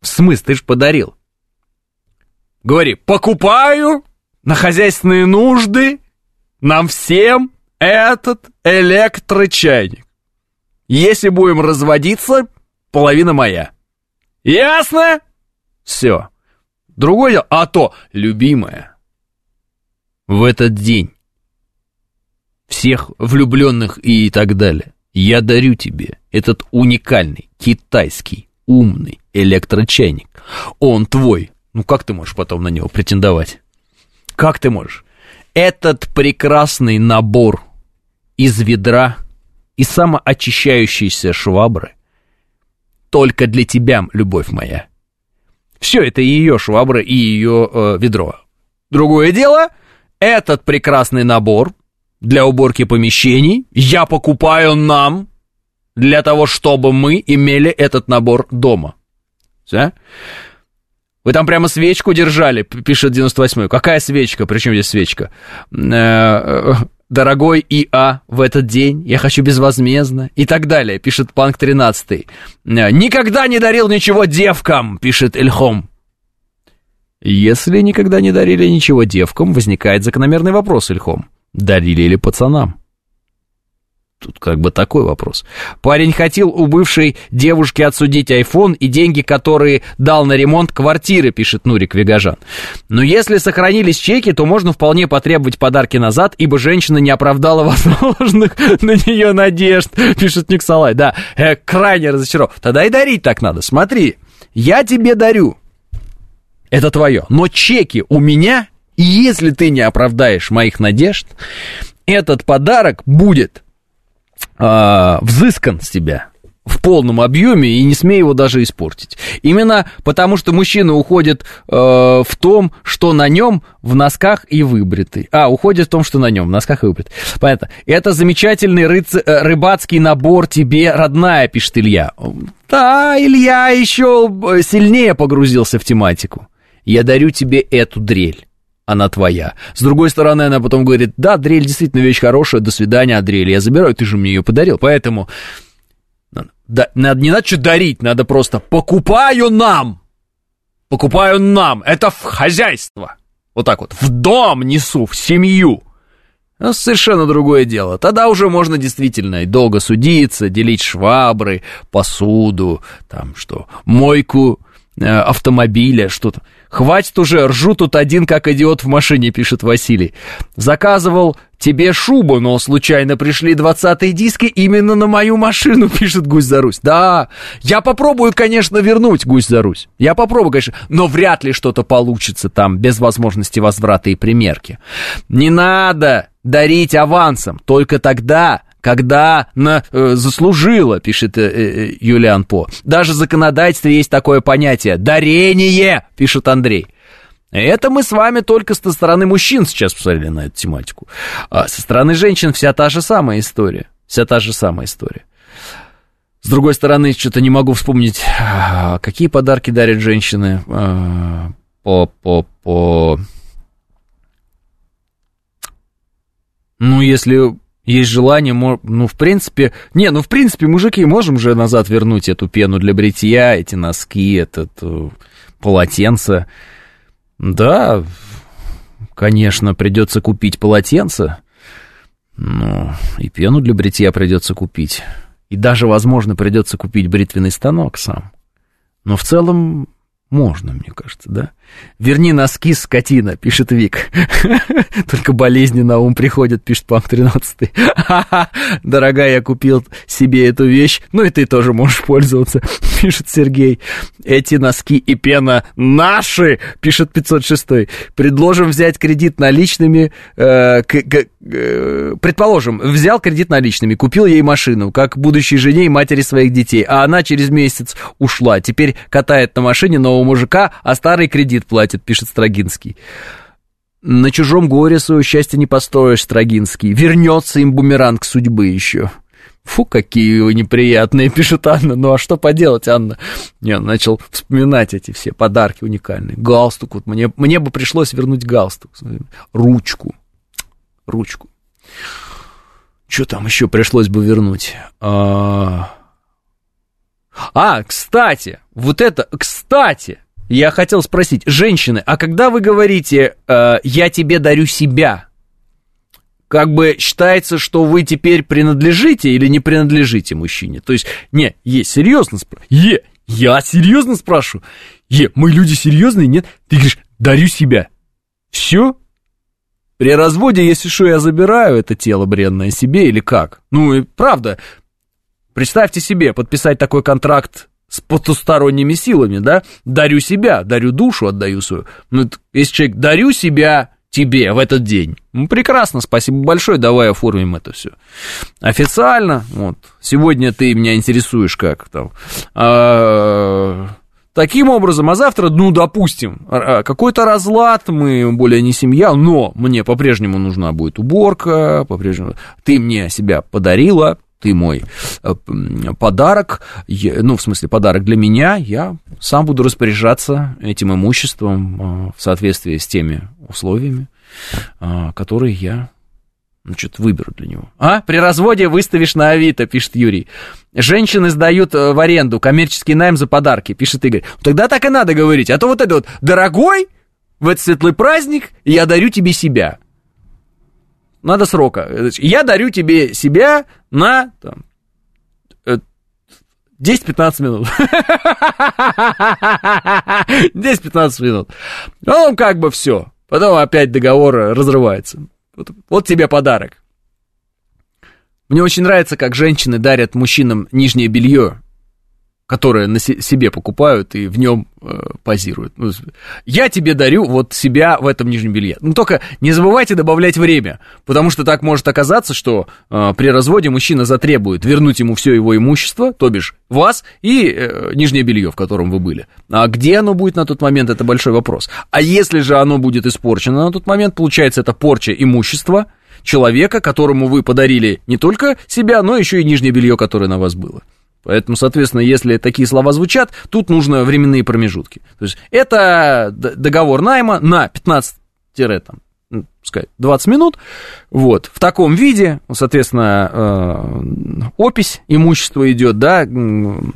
В смысле, ты же подарил. Говори, покупаю на хозяйственные нужды нам всем этот электрочайник. Если будем разводиться, половина моя. Ясно? Все. Другое дело, а то, любимая, в этот день всех влюбленных и так далее, я дарю тебе этот уникальный китайский умный электрочайник. Он твой. Ну как ты можешь потом на него претендовать? Как ты можешь? Этот прекрасный набор из ведра и самоочищающейся швабры только для тебя, любовь моя. Все это ее швабра и ее э, ведро. Другое дело, этот прекрасный набор для уборки помещений я покупаю нам для того, чтобы мы имели этот набор дома. Все? Вы там прямо свечку держали, пишет 98-й. Какая свечка? Причем здесь свечка? Э, э, дорогой ИА в этот день, я хочу безвозмездно и так далее, пишет Панк 13. Никогда не дарил ничего девкам, пишет Эльхом. Если никогда не дарили ничего девкам, возникает закономерный вопрос, Эльхом. Дарили ли пацанам? Тут как бы такой вопрос. Парень хотел у бывшей девушки отсудить iPhone и деньги, которые дал на ремонт квартиры, пишет Нурик Вегажан. Но если сохранились чеки, то можно вполне потребовать подарки назад, ибо женщина не оправдала *laughs* возможных на нее надежд, пишет Никсалай. Да, э, крайне разочарован. Тогда и дарить так надо. Смотри, я тебе дарю. Это твое. Но чеки у меня, и если ты не оправдаешь моих надежд, этот подарок будет э, взыскан с тебя в полном объеме и не смей его даже испортить. Именно потому, что мужчина уходит э, в том, что на нем в носках и выбритый. А, уходит в том, что на нем в носках и выбритый. Понятно. Это замечательный рыц... Э, рыбацкий набор тебе, родная, пишет Илья. Да, Илья еще сильнее погрузился в тематику. Я дарю тебе эту дрель она твоя. С другой стороны, она потом говорит, да, дрель действительно вещь хорошая, до свидания, дрель, я забираю, ты же мне ее подарил, поэтому да, надо, не надо что дарить, надо просто покупаю нам, покупаю нам, это в хозяйство, вот так вот, в дом несу, в семью. Ну, совершенно другое дело. Тогда уже можно действительно долго судиться, делить швабры, посуду, там что, мойку э, автомобиля, что-то. Хватит уже, ржу тут один как идиот в машине, пишет Василий. Заказывал тебе шубу, но случайно пришли двадцатые диски именно на мою машину, пишет Гусь за Русь. Да, я попробую, конечно, вернуть Гусь за Русь. Я попробую, конечно, но вряд ли что-то получится там без возможности возврата и примерки. Не надо дарить авансом, только тогда, когда на, э, заслужила, пишет э, э, Юлиан По. Даже в законодательстве есть такое понятие. Дарение, пишет Андрей. Это мы с вами только со стороны мужчин сейчас посмотрели на эту тематику. А со стороны женщин вся та же самая история. Вся та же самая история. С другой стороны, что-то не могу вспомнить, а, какие подарки дарят женщины а, по, по, по... Ну, если есть желание, ну, в принципе... Не, ну, в принципе, мужики, можем же назад вернуть эту пену для бритья, эти носки, этот э, полотенце. Да, конечно, придется купить полотенце, но и пену для бритья придется купить. И даже, возможно, придется купить бритвенный станок сам. Но в целом можно, мне кажется, да? Верни носки, скотина, пишет Вик. *laughs* Только болезни на ум приходят, пишет Пам 13. *laughs* Дорогая, я купил себе эту вещь, ну и ты тоже можешь пользоваться, пишет Сергей. Эти носки и пена наши, пишет 506. Предложим взять кредит наличными, э, э, предположим, взял кредит наличными, купил ей машину, как будущей жене и матери своих детей, а она через месяц ушла, теперь катает на машине нового мужика, а старый кредит платит, пишет Строгинский. На чужом горе свое счастье не построишь, Строгинский. Вернется им бумеранг судьбы еще. Фу, какие вы неприятные, пишет Анна. Ну а что поделать, Анна? Я начал вспоминать эти все подарки уникальные. Галстук, вот мне, мне бы пришлось вернуть галстук. Ручку. Ручку. Что там еще пришлось бы вернуть? А, а кстати, вот это, кстати, я хотел спросить, женщины, а когда вы говорите э, «я тебе дарю себя», как бы считается, что вы теперь принадлежите или не принадлежите мужчине? То есть, не, е, серьезно спрашиваю. Е, я серьезно спрашиваю. Е, мы люди серьезные, нет? Ты говоришь, дарю себя. Все? При разводе, если что, я забираю это тело бренное себе или как? Ну, и правда, представьте себе, подписать такой контракт с потусторонними силами, да? Дарю себя, дарю душу, отдаю свою. Ну, если человек дарю себя тебе в этот день, ну, прекрасно, спасибо большое, давай оформим это все. Официально, вот, сегодня ты меня интересуешь как там, а, таким образом, а завтра, ну, допустим, а, какой-то разлад, мы более не семья, но мне по-прежнему нужна будет уборка, по-прежнему, ты мне себя подарила, ты мой э, подарок, ну, в смысле, подарок для меня, я сам буду распоряжаться этим имуществом э, в соответствии с теми условиями, э, которые я значит, выберу для него. А? При разводе выставишь на Авито, пишет Юрий. Женщины сдают в аренду коммерческий найм за подарки, пишет Игорь. Тогда так и надо говорить. А то вот это вот, дорогой, в этот светлый праздник я дарю тебе себя надо срока. Я дарю тебе себя на там, 10-15 э, минут. *laughs* 10-15 минут. Ну, как бы все. Потом опять договор разрывается. Вот, вот тебе подарок. Мне очень нравится, как женщины дарят мужчинам нижнее белье которое на себе покупают и в нем э, позируют. Ну, я тебе дарю вот себя в этом нижнем белье. Ну, только не забывайте добавлять время, потому что так может оказаться, что э, при разводе мужчина затребует вернуть ему все его имущество, то бишь вас и э, нижнее белье, в котором вы были. А где оно будет на тот момент, это большой вопрос. А если же оно будет испорчено на тот момент, получается, это порча имущества человека, которому вы подарили не только себя, но еще и нижнее белье, которое на вас было. Поэтому, соответственно, если такие слова звучат, тут нужно временные промежутки. То есть это договор найма на 15 там, ну, сказать, 20 минут, вот, в таком виде, соответственно, э, опись имущества идет, да,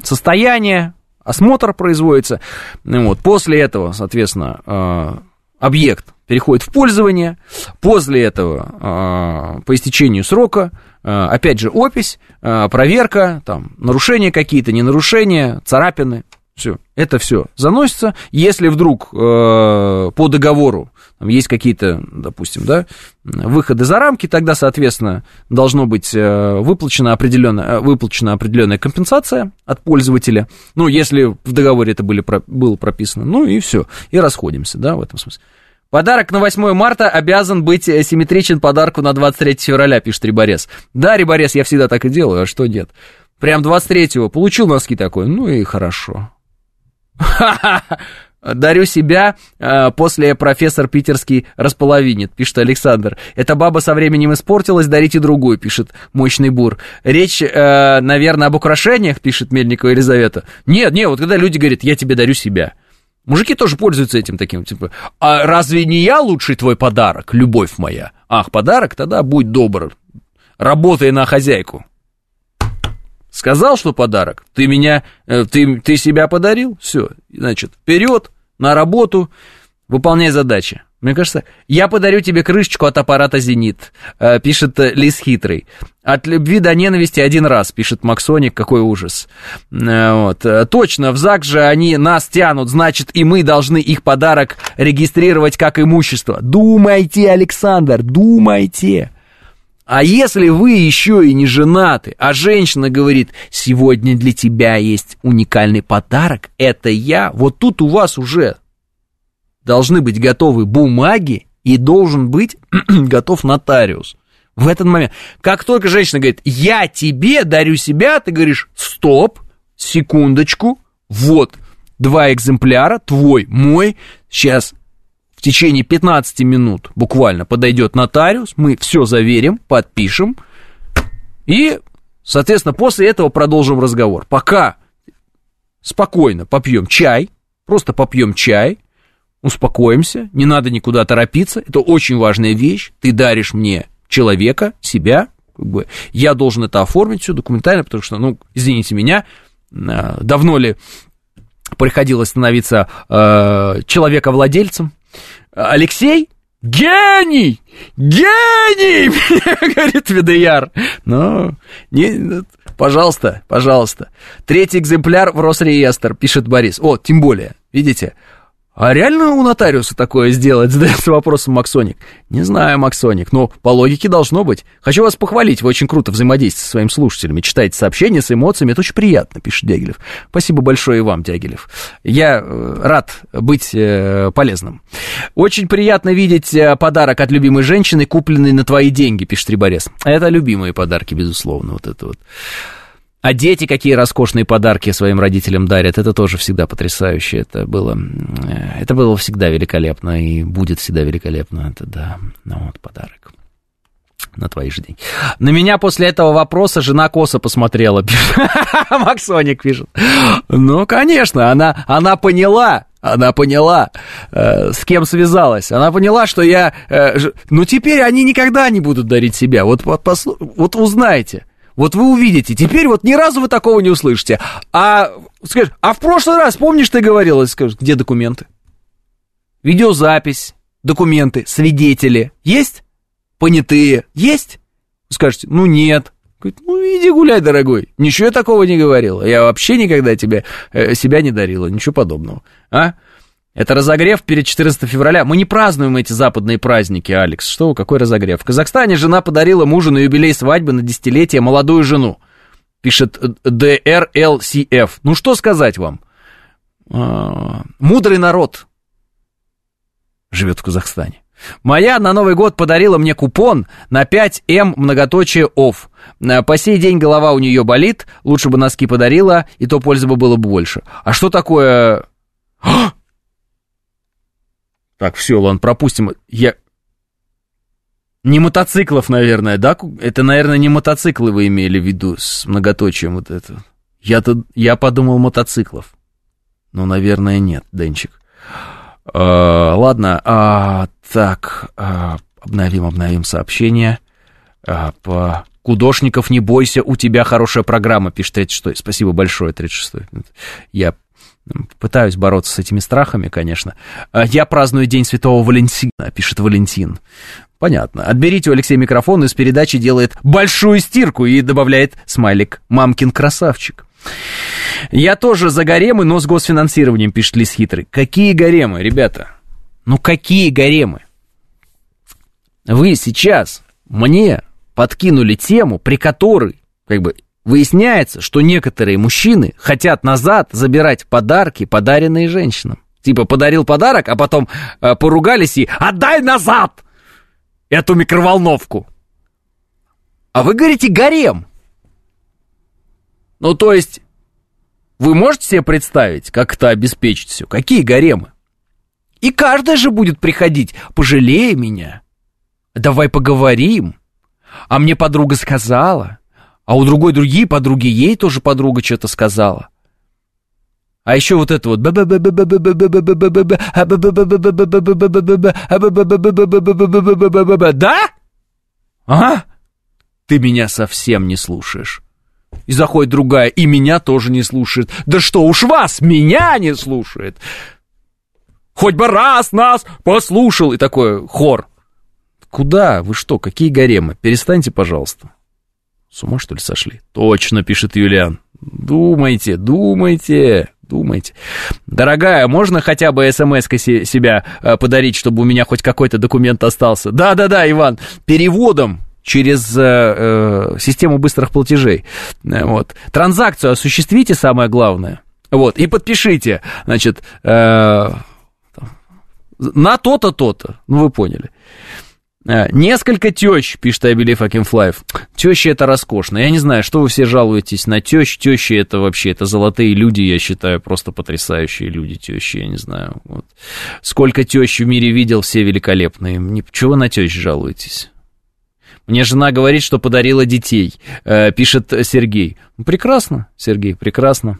состояние, осмотр производится, вот, после этого, соответственно, э, объект переходит в пользование, после этого, э, по истечению срока, опять же, опись, э, проверка, там, нарушения какие-то, не нарушения, царапины, все, это все заносится. Если вдруг э, по договору там есть какие-то, допустим, да, выходы за рамки, тогда, соответственно, должно быть э, выплачена, определенная, выплачена определенная компенсация от пользователя. Ну, если в договоре это были, было прописано, ну и все, и расходимся, да, в этом смысле. Подарок на 8 марта обязан быть э, симметричен подарку на 23 февраля, пишет Риборез. Да, Риборез, я всегда так и делаю, а что нет? Прям 23-го получил носки такой, ну и хорошо. *laughs* Дарю себя, э, после профессор питерский располовинит, пишет Александр. Эта баба со временем испортилась, дарите другую, пишет мощный бур. Речь, э, наверное, об украшениях, пишет Мельникова Елизавета. Нет, нет, вот когда люди говорят, я тебе дарю себя. Мужики тоже пользуются этим таким, типа, а разве не я лучший твой подарок, любовь моя? Ах, подарок, тогда будь добр, работай на хозяйку. Сказал, что подарок, ты меня, э, ты, ты себя подарил, все, значит, вперед, на работу, выполняй задачи. Мне кажется, я подарю тебе крышечку от аппарата «Зенит», э, пишет э, Лис Хитрый. От любви до ненависти один раз, пишет Максоник, какой ужас. Э, вот. Точно, в ЗАГС же они нас тянут, значит, и мы должны их подарок регистрировать как имущество. Думайте, Александр, думайте. А если вы еще и не женаты, а женщина говорит, сегодня для тебя есть уникальный подарок, это я, вот тут у вас уже должны быть готовы бумаги и должен быть *clears throat* готов нотариус. В этот момент, как только женщина говорит, я тебе дарю себя, ты говоришь, стоп, секундочку, вот, два экземпляра, твой, мой, сейчас в течение 15 минут буквально подойдет нотариус, мы все заверим, подпишем, и, соответственно, после этого продолжим разговор. Пока спокойно попьем чай, просто попьем чай, успокоимся, не надо никуда торопиться, это очень важная вещь, ты даришь мне человека, себя, как бы, я должен это оформить все документально, потому что, ну, извините меня, а, давно ли приходилось становиться э, человековладельцем. Алексей гений! Гений! *laughs* Говорит Видеяр. Ну, не, пожалуйста, пожалуйста. Третий экземпляр в Росреестр, пишет Борис. О, тем более, видите, а реально у нотариуса такое сделать? *laughs* Задается вопросом Максоник. Не знаю, Максоник, но по логике должно быть. Хочу вас похвалить, вы очень круто взаимодействуете со своими слушателями, читаете сообщения с эмоциями, это очень приятно, пишет Дягилев. Спасибо большое и вам, Дягилев. Я э, рад быть э, полезным. Очень приятно видеть э, подарок от любимой женщины, купленный на твои деньги, пишет Риборез. Это любимые подарки, безусловно, вот это вот. А дети какие роскошные подарки своим родителям дарят, это тоже всегда потрясающе. Это было, э, это было всегда великолепно и будет всегда великолепно. Это да, ну вот подарок на твои же деньги. На меня после этого вопроса жена косо посмотрела. *laughs* Максоник пишет. Ну, конечно, она, она поняла, она поняла, э, с кем связалась. Она поняла, что я... Э, ж... Ну, теперь они никогда не будут дарить себя. Вот, вот, послу... вот узнаете. Вот вы увидите, теперь вот ни разу вы такого не услышите. А скажешь, а в прошлый раз, помнишь, ты говорила, скажешь, где документы? Видеозапись, документы, свидетели есть? Понятые есть? Скажете, ну нет. Говорит, ну иди гуляй, дорогой. Ничего я такого не говорила. Я вообще никогда тебе э, себя не дарила, ничего подобного. А? Это разогрев перед 14 февраля. Мы не празднуем эти западные праздники, Алекс. Что какой разогрев? В Казахстане жена подарила мужу на юбилей свадьбы на десятилетие молодую жену. Пишет DRLCF. Ну что сказать вам? А, мудрый народ живет в Казахстане. Моя на Новый год подарила мне купон на 5М многоточие ОФ. По сей день голова у нее болит, лучше бы носки подарила, и то пользы бы было бы больше. А что такое... Так, все, ладно, пропустим. Я... Не мотоциклов, наверное, да? Это, наверное, не мотоциклы вы имели в виду с многоточием вот это. Я-то, я подумал мотоциклов. Ну, наверное, нет, Денчик. А, ладно, а, так, а, обновим, обновим сообщение. А, по Кудошников, не бойся, у тебя хорошая программа, пишет 36 Спасибо большое, 36 Я Пытаюсь бороться с этими страхами, конечно. А я праздную День Святого Валентина, пишет Валентин. Понятно. Отберите у Алексея микрофон, из передачи делает большую стирку и добавляет смайлик «Мамкин красавчик». Я тоже за гаремы, но с госфинансированием, пишет Лис Хитрый. Какие гаремы, ребята? Ну какие гаремы? Вы сейчас мне подкинули тему, при которой как бы Выясняется, что некоторые мужчины хотят назад забирать подарки, подаренные женщинам. Типа подарил подарок, а потом э, поругались и «Отдай назад эту микроволновку!» А вы говорите «гарем». Ну, то есть, вы можете себе представить, как это обеспечить все? Какие гаремы? И каждая же будет приходить, пожалей меня. Давай поговорим. А мне подруга сказала. А у другой другие подруги, ей тоже подруга что-то сказала. А еще вот это вот Да? А? Ты меня совсем не слушаешь. И заходит другая, и меня тоже не слушает. Да что уж вас, меня не слушает. Хоть бы раз нас послушал. И такой хор. Куда? Вы что, какие гаремы? Перестаньте, пожалуйста. С ума, что ли, сошли? Точно, пишет Юлиан. Думайте, думайте, думайте. Дорогая, можно хотя бы смс себя подарить, чтобы у меня хоть какой-то документ остался? Да-да-да, Иван, переводом через э, систему быстрых платежей. Вот. Транзакцию осуществите, самое главное. Вот, и подпишите, значит, э, на то-то, то-то. Ну, вы поняли. Э, несколько тещ, пишет I Believe I Can Fly. Тещи это роскошно. Я не знаю, что вы все жалуетесь на тещ. Тещи это вообще, это золотые люди, я считаю, просто потрясающие люди, тещи, я не знаю. Вот. Сколько тещ в мире видел, все великолепные. Чего вы на тещ жалуетесь? Мне жена говорит, что подарила детей, э, пишет Сергей. Прекрасно, Сергей, прекрасно.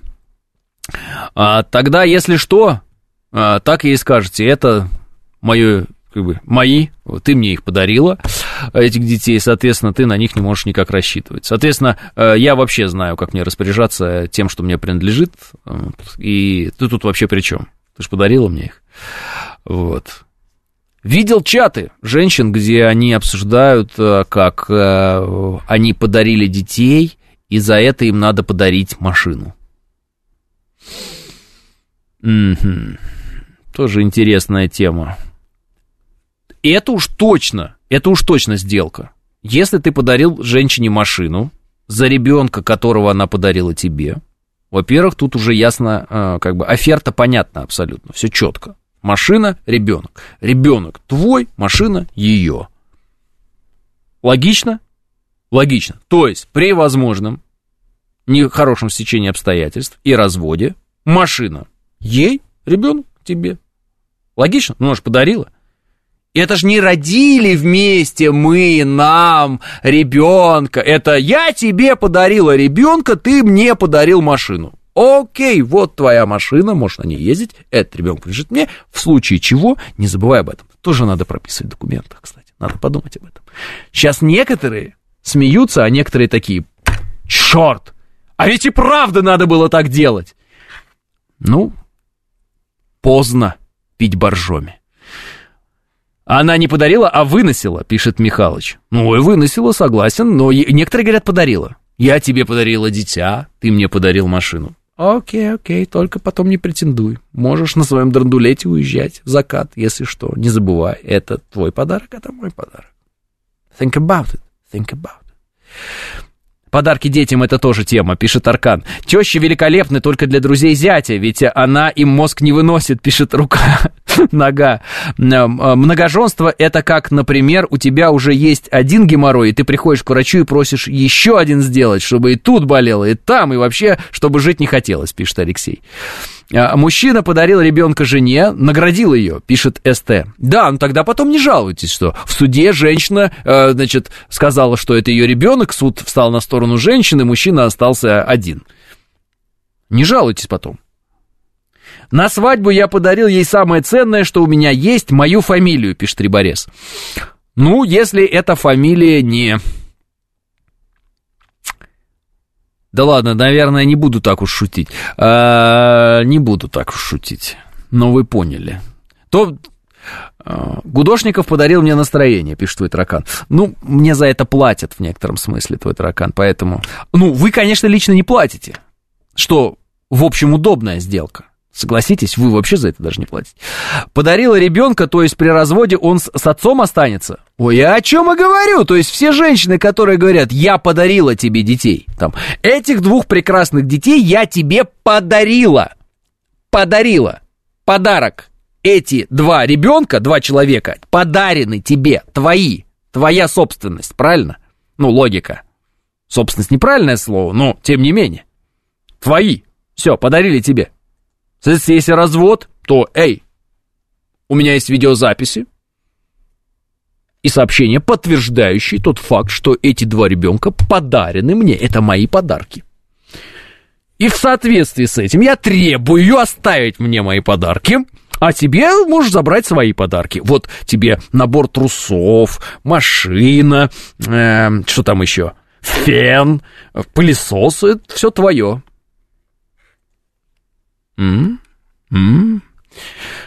А, тогда, если что, а, так и скажете, это мое как бы мои, ты мне их подарила, этих детей, соответственно, ты на них не можешь никак рассчитывать. Соответственно, э, я вообще знаю, как мне распоряжаться тем, что мне принадлежит, и ты тут вообще при чем? Ты же подарила мне их. Вот. Видел чаты женщин, где они обсуждают, э, как э, они подарили детей, и за это им надо подарить машину. Угу. Тоже интересная тема это уж точно, это уж точно сделка. Если ты подарил женщине машину за ребенка, которого она подарила тебе, во-первых, тут уже ясно, э, как бы оферта понятна абсолютно, все четко. Машина, ребенок. Ребенок твой, машина ее. Логично? Логично. То есть при возможном нехорошем стечении обстоятельств и разводе машина ей, ребенок тебе. Логично? Ну, она же подарила. Это же не родили вместе мы, нам, ребенка. Это я тебе подарила ребенка, ты мне подарил машину. Окей, вот твоя машина, можешь на ней ездить, этот ребенок лежит мне, в случае чего, не забывай об этом. Тоже надо прописывать в документах, кстати, надо подумать об этом. Сейчас некоторые смеются, а некоторые такие, черт, а ведь и правда надо было так делать. Ну, поздно пить боржоми. Она не подарила, а выносила, пишет Михалыч. Ну, и выносила, согласен, но некоторые говорят, подарила. Я тебе подарила дитя, ты мне подарил машину. Окей, окей, только потом не претендуй. Можешь на своем драндулете уезжать в закат, если что. Не забывай, это твой подарок, это мой подарок. Think about it, think about it. Подарки детям это тоже тема, пишет Аркан. Тещи великолепны только для друзей зятя, ведь она им мозг не выносит, пишет рука, нога. Многоженство это как, например, у тебя уже есть один геморрой, и ты приходишь к врачу и просишь еще один сделать, чтобы и тут болело, и там, и вообще, чтобы жить не хотелось, пишет Алексей. А, мужчина подарил ребенка жене, наградил ее, пишет СТ. Да, ну тогда потом не жалуйтесь, что в суде женщина, э, значит, сказала, что это ее ребенок, суд встал на сторону женщины, мужчина остался один. Не жалуйтесь потом. На свадьбу я подарил ей самое ценное, что у меня есть, мою фамилию, пишет Риборез. Ну, если эта фамилия не Да ладно, наверное, не буду так уж шутить. А, не буду так уж шутить. Но вы поняли. То а, Гудошников подарил мне настроение, пишет твой таракан. Ну, мне за это платят в некотором смысле, твой таракан, поэтому... Ну, вы, конечно, лично не платите, что, в общем, удобная сделка. Согласитесь, вы вообще за это даже не платите. Подарила ребенка, то есть при разводе он с, с отцом останется? Ой, я о чем и говорю? То есть все женщины, которые говорят, я подарила тебе детей, там, этих двух прекрасных детей я тебе подарила. Подарила. Подарок. Эти два ребенка, два человека, подарены тебе, твои, твоя собственность, правильно? Ну, логика. Собственность неправильное слово, но тем не менее. Твои. Все, подарили тебе. Если развод, то, эй, У меня есть видеозаписи и сообщения, подтверждающие тот факт, что эти два ребенка подарены мне. Это мои подарки. И в соответствии с этим я требую оставить мне мои подарки, а тебе можешь забрать свои подарки. Вот тебе набор трусов, машина, э, что там еще, фен, пылесос, это все твое. М? М?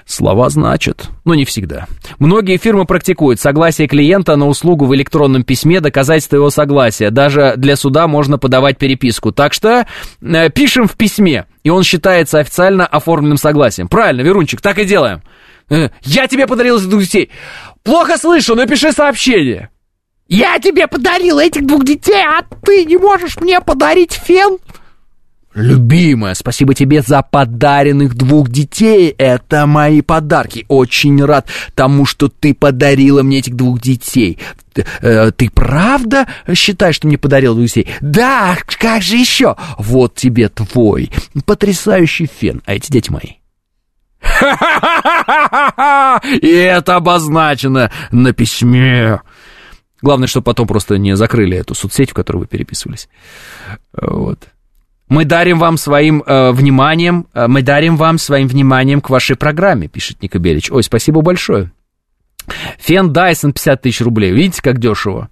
Слова значат, но не всегда. Многие фирмы практикуют согласие клиента на услугу в электронном письме, доказательство его согласия. Даже для суда можно подавать переписку. Так что э, пишем в письме, и он считается официально оформленным согласием. Правильно, Верунчик, так и делаем. Э, я тебе подарил этих двух детей. Плохо слышу, напиши сообщение. Я тебе подарил этих двух детей, а ты не можешь мне подарить фен? Любимая, спасибо тебе за подаренных двух детей. Это мои подарки. Очень рад тому, что ты подарила мне этих двух детей. Ты, э, ты правда считаешь, что мне подарил двух детей? Да, как же еще? Вот тебе твой потрясающий фен. А эти дети мои. *laughs* И это обозначено на письме. Главное, чтобы потом просто не закрыли эту соцсеть, в которой вы переписывались. Вот. Мы дарим вам своим э, вниманием, э, мы дарим вам своим вниманием к вашей программе, пишет Ника Белич. Ой, спасибо большое. Фен Дайсон 50 тысяч рублей. Видите, как дешево?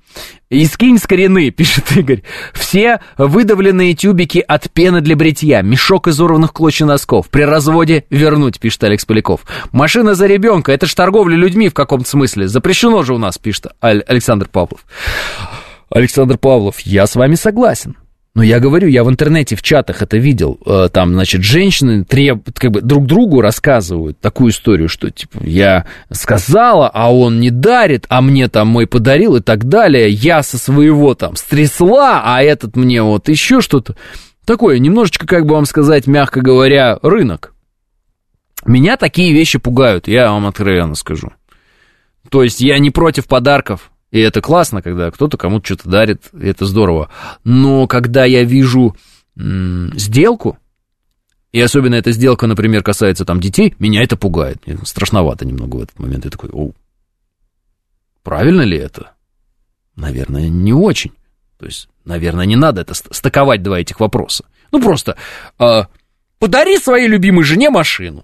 И скинь с *laughs* пишет Игорь. Все выдавленные тюбики от пены для бритья, мешок изорванных клочья носков. При разводе вернуть, пишет Алекс Поляков. Машина за ребенка, это ж торговля людьми в каком-то смысле. Запрещено же у нас, пишет Александр Павлов. Александр Павлов, я с вами согласен. Но я говорю, я в интернете, в чатах это видел. Э, там, значит, женщины треб, как бы друг другу рассказывают такую историю, что, типа, я сказала, а он не дарит, а мне там мой подарил и так далее. Я со своего там стрясла, а этот мне вот еще что-то. Такое, немножечко, как бы вам сказать, мягко говоря, рынок. Меня такие вещи пугают, я вам откровенно скажу. То есть я не против подарков, и это классно, когда кто-то кому-то что-то дарит, и это здорово. Но когда я вижу сделку, и особенно эта сделка, например, касается там детей, меня это пугает. Мне страшновато немного в этот момент. Я такой, о, правильно ли это? Наверное, не очень. То есть, наверное, не надо это стыковать два этих вопроса. Ну, просто э, подари своей любимой жене машину.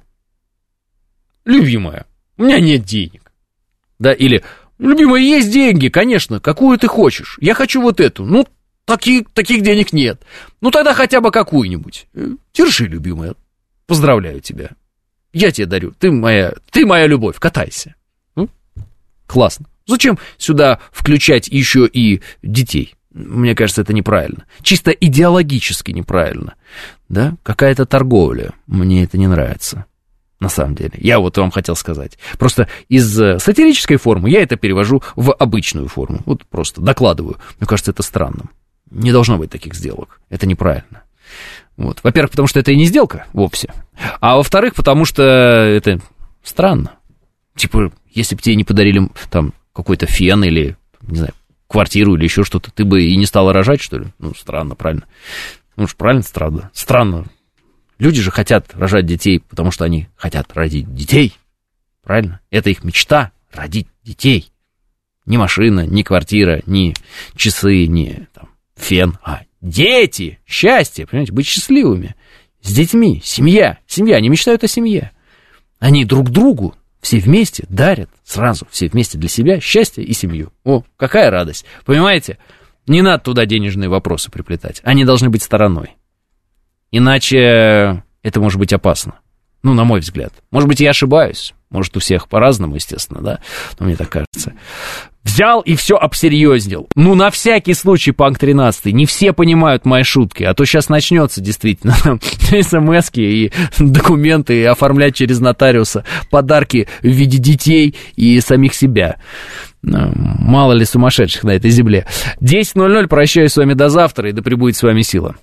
Любимая, у меня нет денег. Да, или Любимая, есть деньги, конечно, какую ты хочешь. Я хочу вот эту. Ну, таких, таких денег нет. Ну, тогда хотя бы какую-нибудь. Э, держи, любимая. Поздравляю тебя. Я тебе дарю. Ты моя, ты моя любовь. Катайся. Ну, классно. Зачем сюда включать еще и детей? Мне кажется, это неправильно. Чисто идеологически неправильно. Да? Какая-то торговля. Мне это не нравится на самом деле. Я вот вам хотел сказать. Просто из э, сатирической формы я это перевожу в обычную форму. Вот просто докладываю. Мне кажется, это странным. Не должно быть таких сделок. Это неправильно. Вот. Во-первых, потому что это и не сделка вовсе. А во-вторых, потому что это странно. Типа, если бы тебе не подарили там какой-то фен или, не знаю, квартиру или еще что-то, ты бы и не стала рожать, что ли? Ну, странно, правильно. Ну уж правильно, странно. Странно. Люди же хотят рожать детей, потому что они хотят родить детей. Правильно? Это их мечта — родить детей. Ни машина, ни квартира, ни часы, ни там, фен, а дети, счастье, понимаете, быть счастливыми. С детьми, семья, семья, они мечтают о семье. Они друг другу все вместе дарят сразу, все вместе для себя счастье и семью. О, какая радость. Понимаете? Не надо туда денежные вопросы приплетать. Они должны быть стороной. Иначе это может быть опасно. Ну, на мой взгляд. Может быть, я ошибаюсь. Может, у всех по-разному, естественно, да? Но мне так кажется. Взял и все обсерьезнил. Ну, на всякий случай, Панк 13, не все понимают мои шутки, а то сейчас начнется действительно *laughs* смс и документы, и оформлять через нотариуса подарки в виде детей и самих себя. Ну, мало ли сумасшедших на этой земле. 10.00, прощаюсь с вами до завтра, и да пребудет с вами сила.